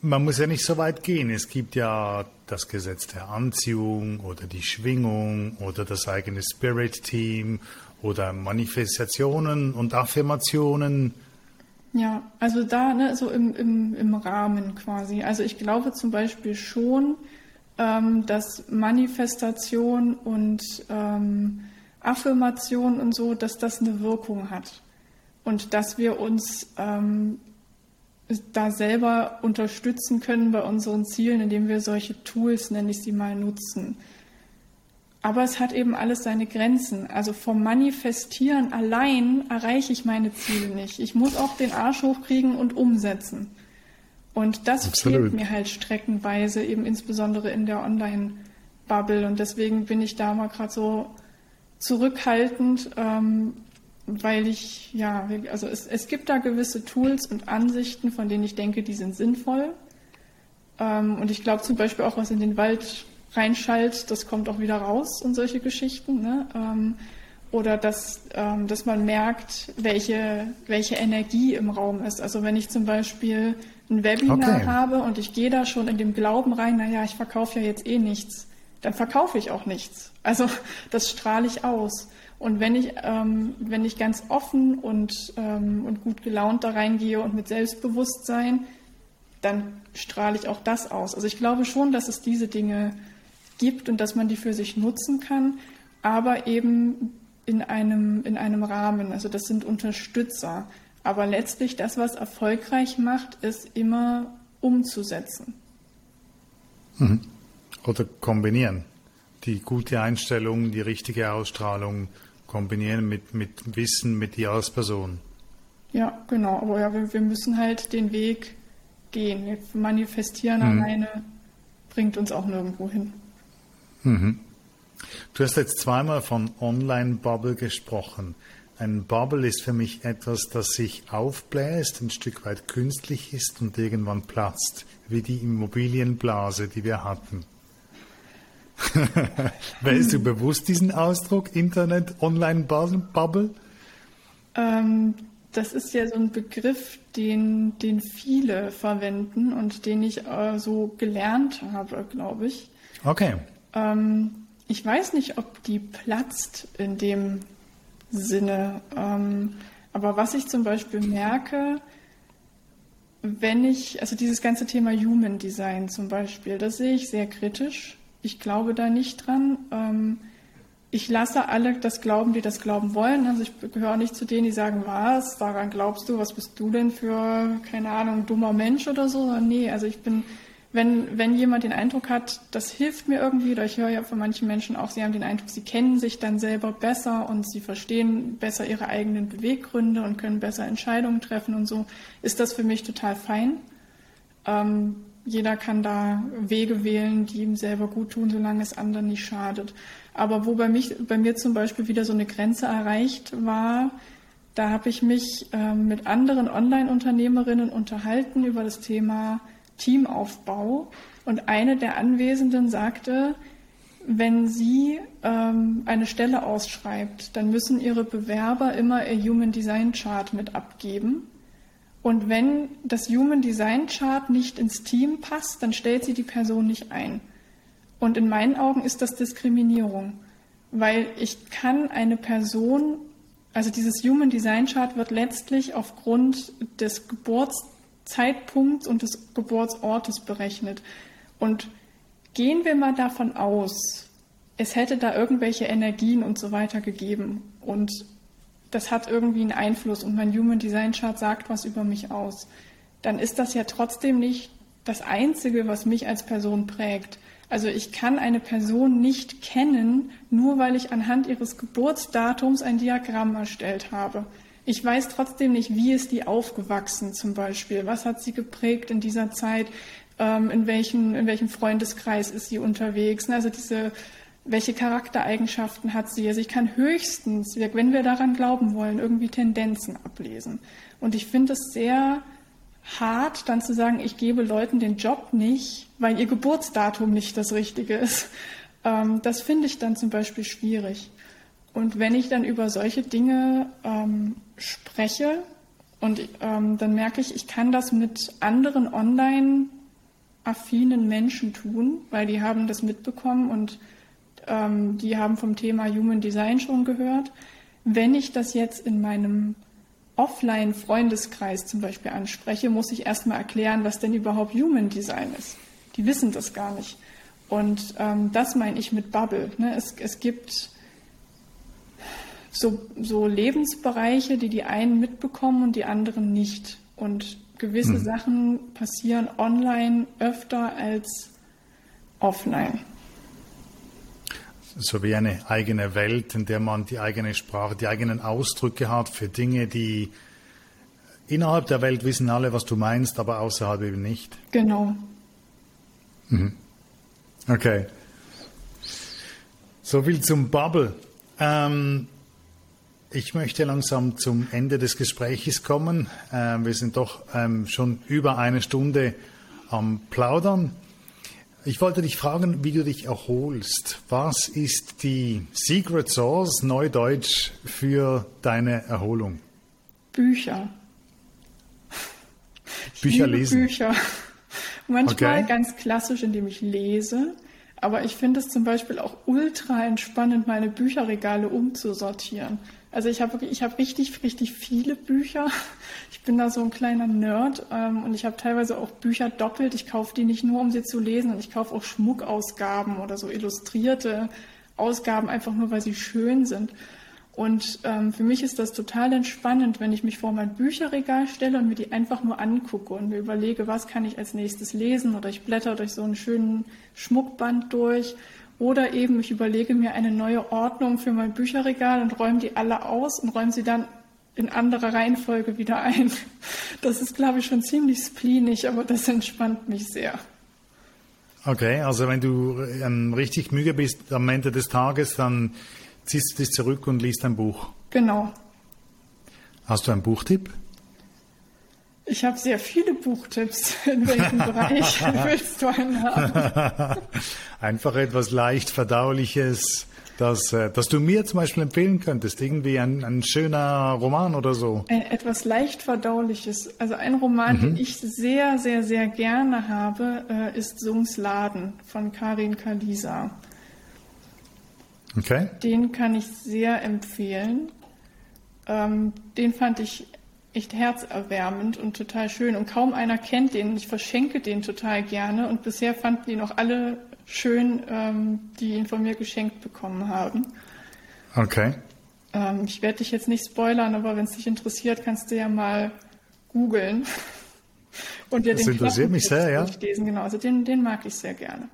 Man muss ja nicht so weit gehen. Es gibt ja das Gesetz der Anziehung oder die Schwingung oder das eigene Spirit-Team oder Manifestationen und Affirmationen. Ja, also da, ne, so im, im, im Rahmen quasi. Also ich glaube zum Beispiel schon, ähm, dass Manifestation und ähm, Affirmation und so, dass das eine Wirkung hat. Und dass wir uns ähm, da selber unterstützen können bei unseren Zielen, indem wir solche Tools, nenne ich sie mal, nutzen. Aber es hat eben alles seine Grenzen. Also vom Manifestieren allein erreiche ich meine Ziele nicht. Ich muss auch den Arsch hochkriegen und umsetzen. Und das Absolut. fehlt mir halt streckenweise, eben insbesondere in der Online-Bubble. Und deswegen bin ich da mal gerade so zurückhaltend, ähm, weil ich, ja, also es, es gibt da gewisse Tools und Ansichten, von denen ich denke, die sind sinnvoll. Ähm, und ich glaube zum Beispiel auch, was in den Wald reinschallt, das kommt auch wieder raus und solche Geschichten. Ne? Ähm, oder dass, ähm, dass man merkt, welche, welche Energie im Raum ist. Also wenn ich zum Beispiel ein Webinar okay. habe und ich gehe da schon in dem Glauben rein, naja, ich verkaufe ja jetzt eh nichts, dann verkaufe ich auch nichts. Also das strahle ich aus. Und wenn ich, ähm, wenn ich ganz offen und, ähm, und gut gelaunt da reingehe und mit Selbstbewusstsein, dann strahle ich auch das aus. Also ich glaube schon, dass es diese Dinge gibt und dass man die für sich nutzen kann, aber eben in einem, in einem Rahmen. Also das sind Unterstützer. Aber letztlich das, was erfolgreich macht, ist immer umzusetzen. Mhm. Oder kombinieren. Die gute Einstellung, die richtige Ausstrahlung kombinieren mit, mit Wissen, mit dir als Person. Ja, genau. Aber ja, wir, wir müssen halt den Weg gehen. Wir manifestieren mhm. alleine bringt uns auch nirgendwo hin. Mhm. Du hast jetzt zweimal von Online-Bubble gesprochen. Ein Bubble ist für mich etwas, das sich aufbläst, ein Stück weit künstlich ist und irgendwann platzt, wie die Immobilienblase, die wir hatten. Wählst du bewusst diesen Ausdruck Internet Online Bubble? Ähm, das ist ja so ein Begriff, den, den viele verwenden und den ich äh, so gelernt habe, glaube ich. Okay. Ähm, ich weiß nicht, ob die platzt in dem Sinne. Ähm, aber was ich zum Beispiel merke, wenn ich, also dieses ganze Thema Human Design zum Beispiel, das sehe ich sehr kritisch. Ich glaube da nicht dran. Ähm, ich lasse alle das glauben, die das glauben wollen. Also ich gehöre nicht zu denen, die sagen, was, daran glaubst du, was bist du denn für, keine Ahnung, dummer Mensch oder so. Nee, also ich bin wenn, wenn jemand den Eindruck hat, das hilft mir irgendwie, oder ich höre ja von manchen Menschen auch, sie haben den Eindruck, sie kennen sich dann selber besser und sie verstehen besser ihre eigenen Beweggründe und können besser Entscheidungen treffen und so, ist das für mich total fein. Ähm, jeder kann da Wege wählen, die ihm selber gut tun, solange es anderen nicht schadet. Aber wo bei, mich, bei mir zum Beispiel wieder so eine Grenze erreicht war, da habe ich mich ähm, mit anderen Online-Unternehmerinnen unterhalten über das Thema Teamaufbau. Und eine der Anwesenden sagte, wenn sie ähm, eine Stelle ausschreibt, dann müssen ihre Bewerber immer ihr Human Design Chart mit abgeben. Und wenn das Human Design Chart nicht ins Team passt, dann stellt sie die Person nicht ein. Und in meinen Augen ist das Diskriminierung, weil ich kann eine Person, also dieses Human Design Chart wird letztlich aufgrund des Geburtszeitpunkts und des Geburtsortes berechnet. Und gehen wir mal davon aus, es hätte da irgendwelche Energien und so weiter gegeben und das hat irgendwie einen Einfluss und mein Human Design Chart sagt was über mich aus, dann ist das ja trotzdem nicht das Einzige, was mich als Person prägt. Also ich kann eine Person nicht kennen, nur weil ich anhand ihres Geburtsdatums ein Diagramm erstellt habe. Ich weiß trotzdem nicht, wie ist die aufgewachsen zum Beispiel, was hat sie geprägt in dieser Zeit, ähm, in, welchem, in welchem Freundeskreis ist sie unterwegs. Also diese, welche Charaktereigenschaften hat sie. Also ich kann höchstens, wenn wir daran glauben wollen, irgendwie Tendenzen ablesen. Und ich finde es sehr hart, dann zu sagen, ich gebe Leuten den Job nicht, weil ihr Geburtsdatum nicht das Richtige ist. Ähm, das finde ich dann zum Beispiel schwierig. Und wenn ich dann über solche Dinge ähm, spreche und ähm, dann merke ich, ich kann das mit anderen online affinen Menschen tun, weil die haben das mitbekommen und ähm, die haben vom Thema Human Design schon gehört. Wenn ich das jetzt in meinem Offline-Freundeskreis zum Beispiel anspreche, muss ich erstmal erklären, was denn überhaupt Human Design ist. Die wissen das gar nicht. Und ähm, das meine ich mit Bubble. Ne? Es, es gibt so, so Lebensbereiche, die die einen mitbekommen und die anderen nicht. Und gewisse hm. Sachen passieren online öfter als offline. So wie eine eigene Welt, in der man die eigene Sprache, die eigenen Ausdrücke hat für Dinge, die innerhalb der Welt wissen alle, was du meinst, aber außerhalb eben nicht. Genau. Mhm. Okay. So viel zum Bubble. Ähm, ich möchte langsam zum Ende des Gespräches kommen. Ähm, wir sind doch ähm, schon über eine Stunde am Plaudern. Ich wollte dich fragen, wie du dich erholst. Was ist die Secret Source, Neudeutsch, für deine Erholung? Bücher. Bücher lesen. Bücher. Manchmal okay. ganz klassisch, indem ich lese. Aber ich finde es zum Beispiel auch ultra entspannend, meine Bücherregale umzusortieren. Also ich habe ich habe richtig, richtig viele Bücher. Ich bin da so ein kleiner Nerd ähm, und ich habe teilweise auch Bücher doppelt. Ich kaufe die nicht nur, um sie zu lesen, und ich kaufe auch Schmuckausgaben oder so illustrierte Ausgaben, einfach nur, weil sie schön sind. Und ähm, für mich ist das total entspannend, wenn ich mich vor mein Bücherregal stelle und mir die einfach nur angucke und mir überlege, was kann ich als nächstes lesen oder ich blätter durch so einen schönen Schmuckband durch oder eben ich überlege mir eine neue Ordnung für mein Bücherregal und räume die alle aus und räume sie dann in anderer Reihenfolge wieder ein. Das ist, glaube ich, schon ziemlich spleenig, aber das entspannt mich sehr. Okay, also wenn du ähm, richtig müde bist am Ende des Tages, dann ziehst du dich zurück und liest ein Buch. Genau. Hast du einen Buchtipp? Ich habe sehr viele Buchtipps. In welchem Bereich willst du einen haben? Einfach etwas leicht verdauliches, das, äh, das du mir zum Beispiel empfehlen könntest. Irgendwie ein, ein schöner Roman oder so. Ein, etwas leicht verdauliches. Also ein Roman, mhm. den ich sehr, sehr, sehr gerne habe, äh, ist Sungs Laden von Karin Kalisa. Okay. Den kann ich sehr empfehlen. Ähm, den fand ich echt herzerwärmend und total schön. Und kaum einer kennt den. Ich verschenke den total gerne. Und bisher fanden ihn auch alle schön, ähm, die ihn von mir geschenkt bekommen haben. Okay. Ähm, ich werde dich jetzt nicht spoilern, aber wenn es dich interessiert, kannst du ja mal googeln. Und dir das den interessiert mich sehr, ja. Lesen. Genau, also den, den mag ich sehr gerne.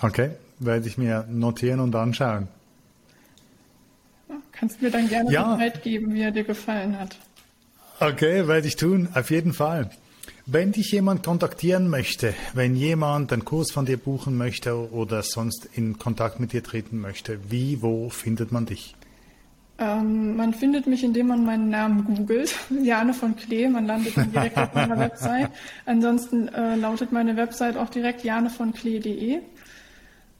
Okay, werde ich mir notieren und anschauen. Kannst mir dann gerne ja. Bescheid geben, wie er dir gefallen hat. Okay, werde ich tun, auf jeden Fall. Wenn dich jemand kontaktieren möchte, wenn jemand einen Kurs von dir buchen möchte oder sonst in Kontakt mit dir treten möchte, wie, wo findet man dich? Ähm, man findet mich, indem man meinen Namen googelt, Jane von Klee, man landet dann direkt auf meiner Website. Ansonsten äh, lautet meine Website auch direkt janevonKlee.de.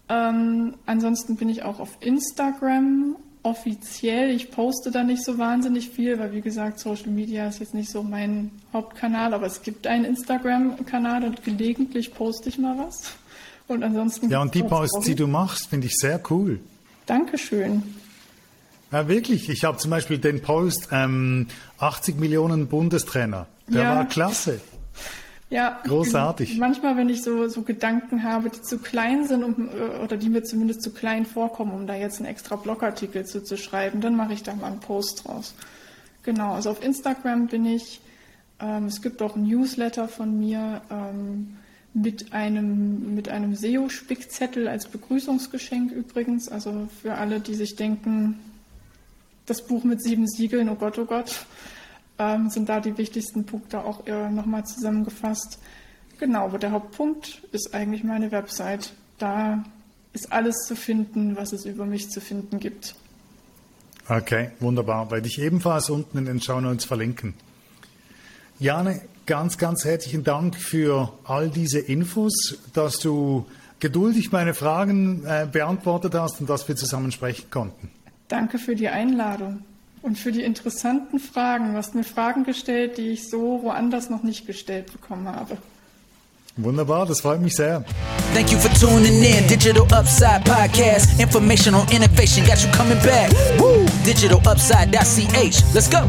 Ähm, ansonsten bin ich auch auf Instagram offiziell. Ich poste da nicht so wahnsinnig viel, weil wie gesagt, Social Media ist jetzt nicht so mein Hauptkanal, aber es gibt einen Instagram-Kanal und gelegentlich poste ich mal was. Und ansonsten. Ja, und die Posts, die du machst, finde ich sehr cool. Dankeschön. Ja, wirklich. Ich habe zum Beispiel den Post ähm, 80 Millionen Bundestrainer. Der ja. war klasse. Ja, großartig. Manchmal, wenn ich so, so Gedanken habe, die zu klein sind um, äh, oder die mir zumindest zu klein vorkommen, um da jetzt einen extra Blogartikel zu, zu schreiben, dann mache ich da mal einen Post draus. Genau, also auf Instagram bin ich. Ähm, es gibt auch ein Newsletter von mir ähm, mit einem, mit einem SEO-Spickzettel als Begrüßungsgeschenk übrigens. Also für alle, die sich denken, das Buch mit sieben Siegeln, oh Gott, oh Gott ähm, sind da die wichtigsten Punkte auch äh, nochmal zusammengefasst. Genau, aber der Hauptpunkt ist eigentlich meine Website. Da ist alles zu finden, was es über mich zu finden gibt. Okay, wunderbar. Werde ich ebenfalls unten in den Show Notes verlinken. Jane, ganz, ganz herzlichen Dank für all diese Infos, dass du geduldig meine Fragen äh, beantwortet hast und dass wir zusammen sprechen konnten. Danke für die Einladung und für die interessanten Fragen. Du hast mir Fragen gestellt, die ich so woanders noch nicht gestellt bekommen habe. Wunderbar, das freut mich sehr. Thank you for tuning in. Digital Upside Podcast. Information on innovation got you coming back. Woo! DigitalUpside.ch. Let's go.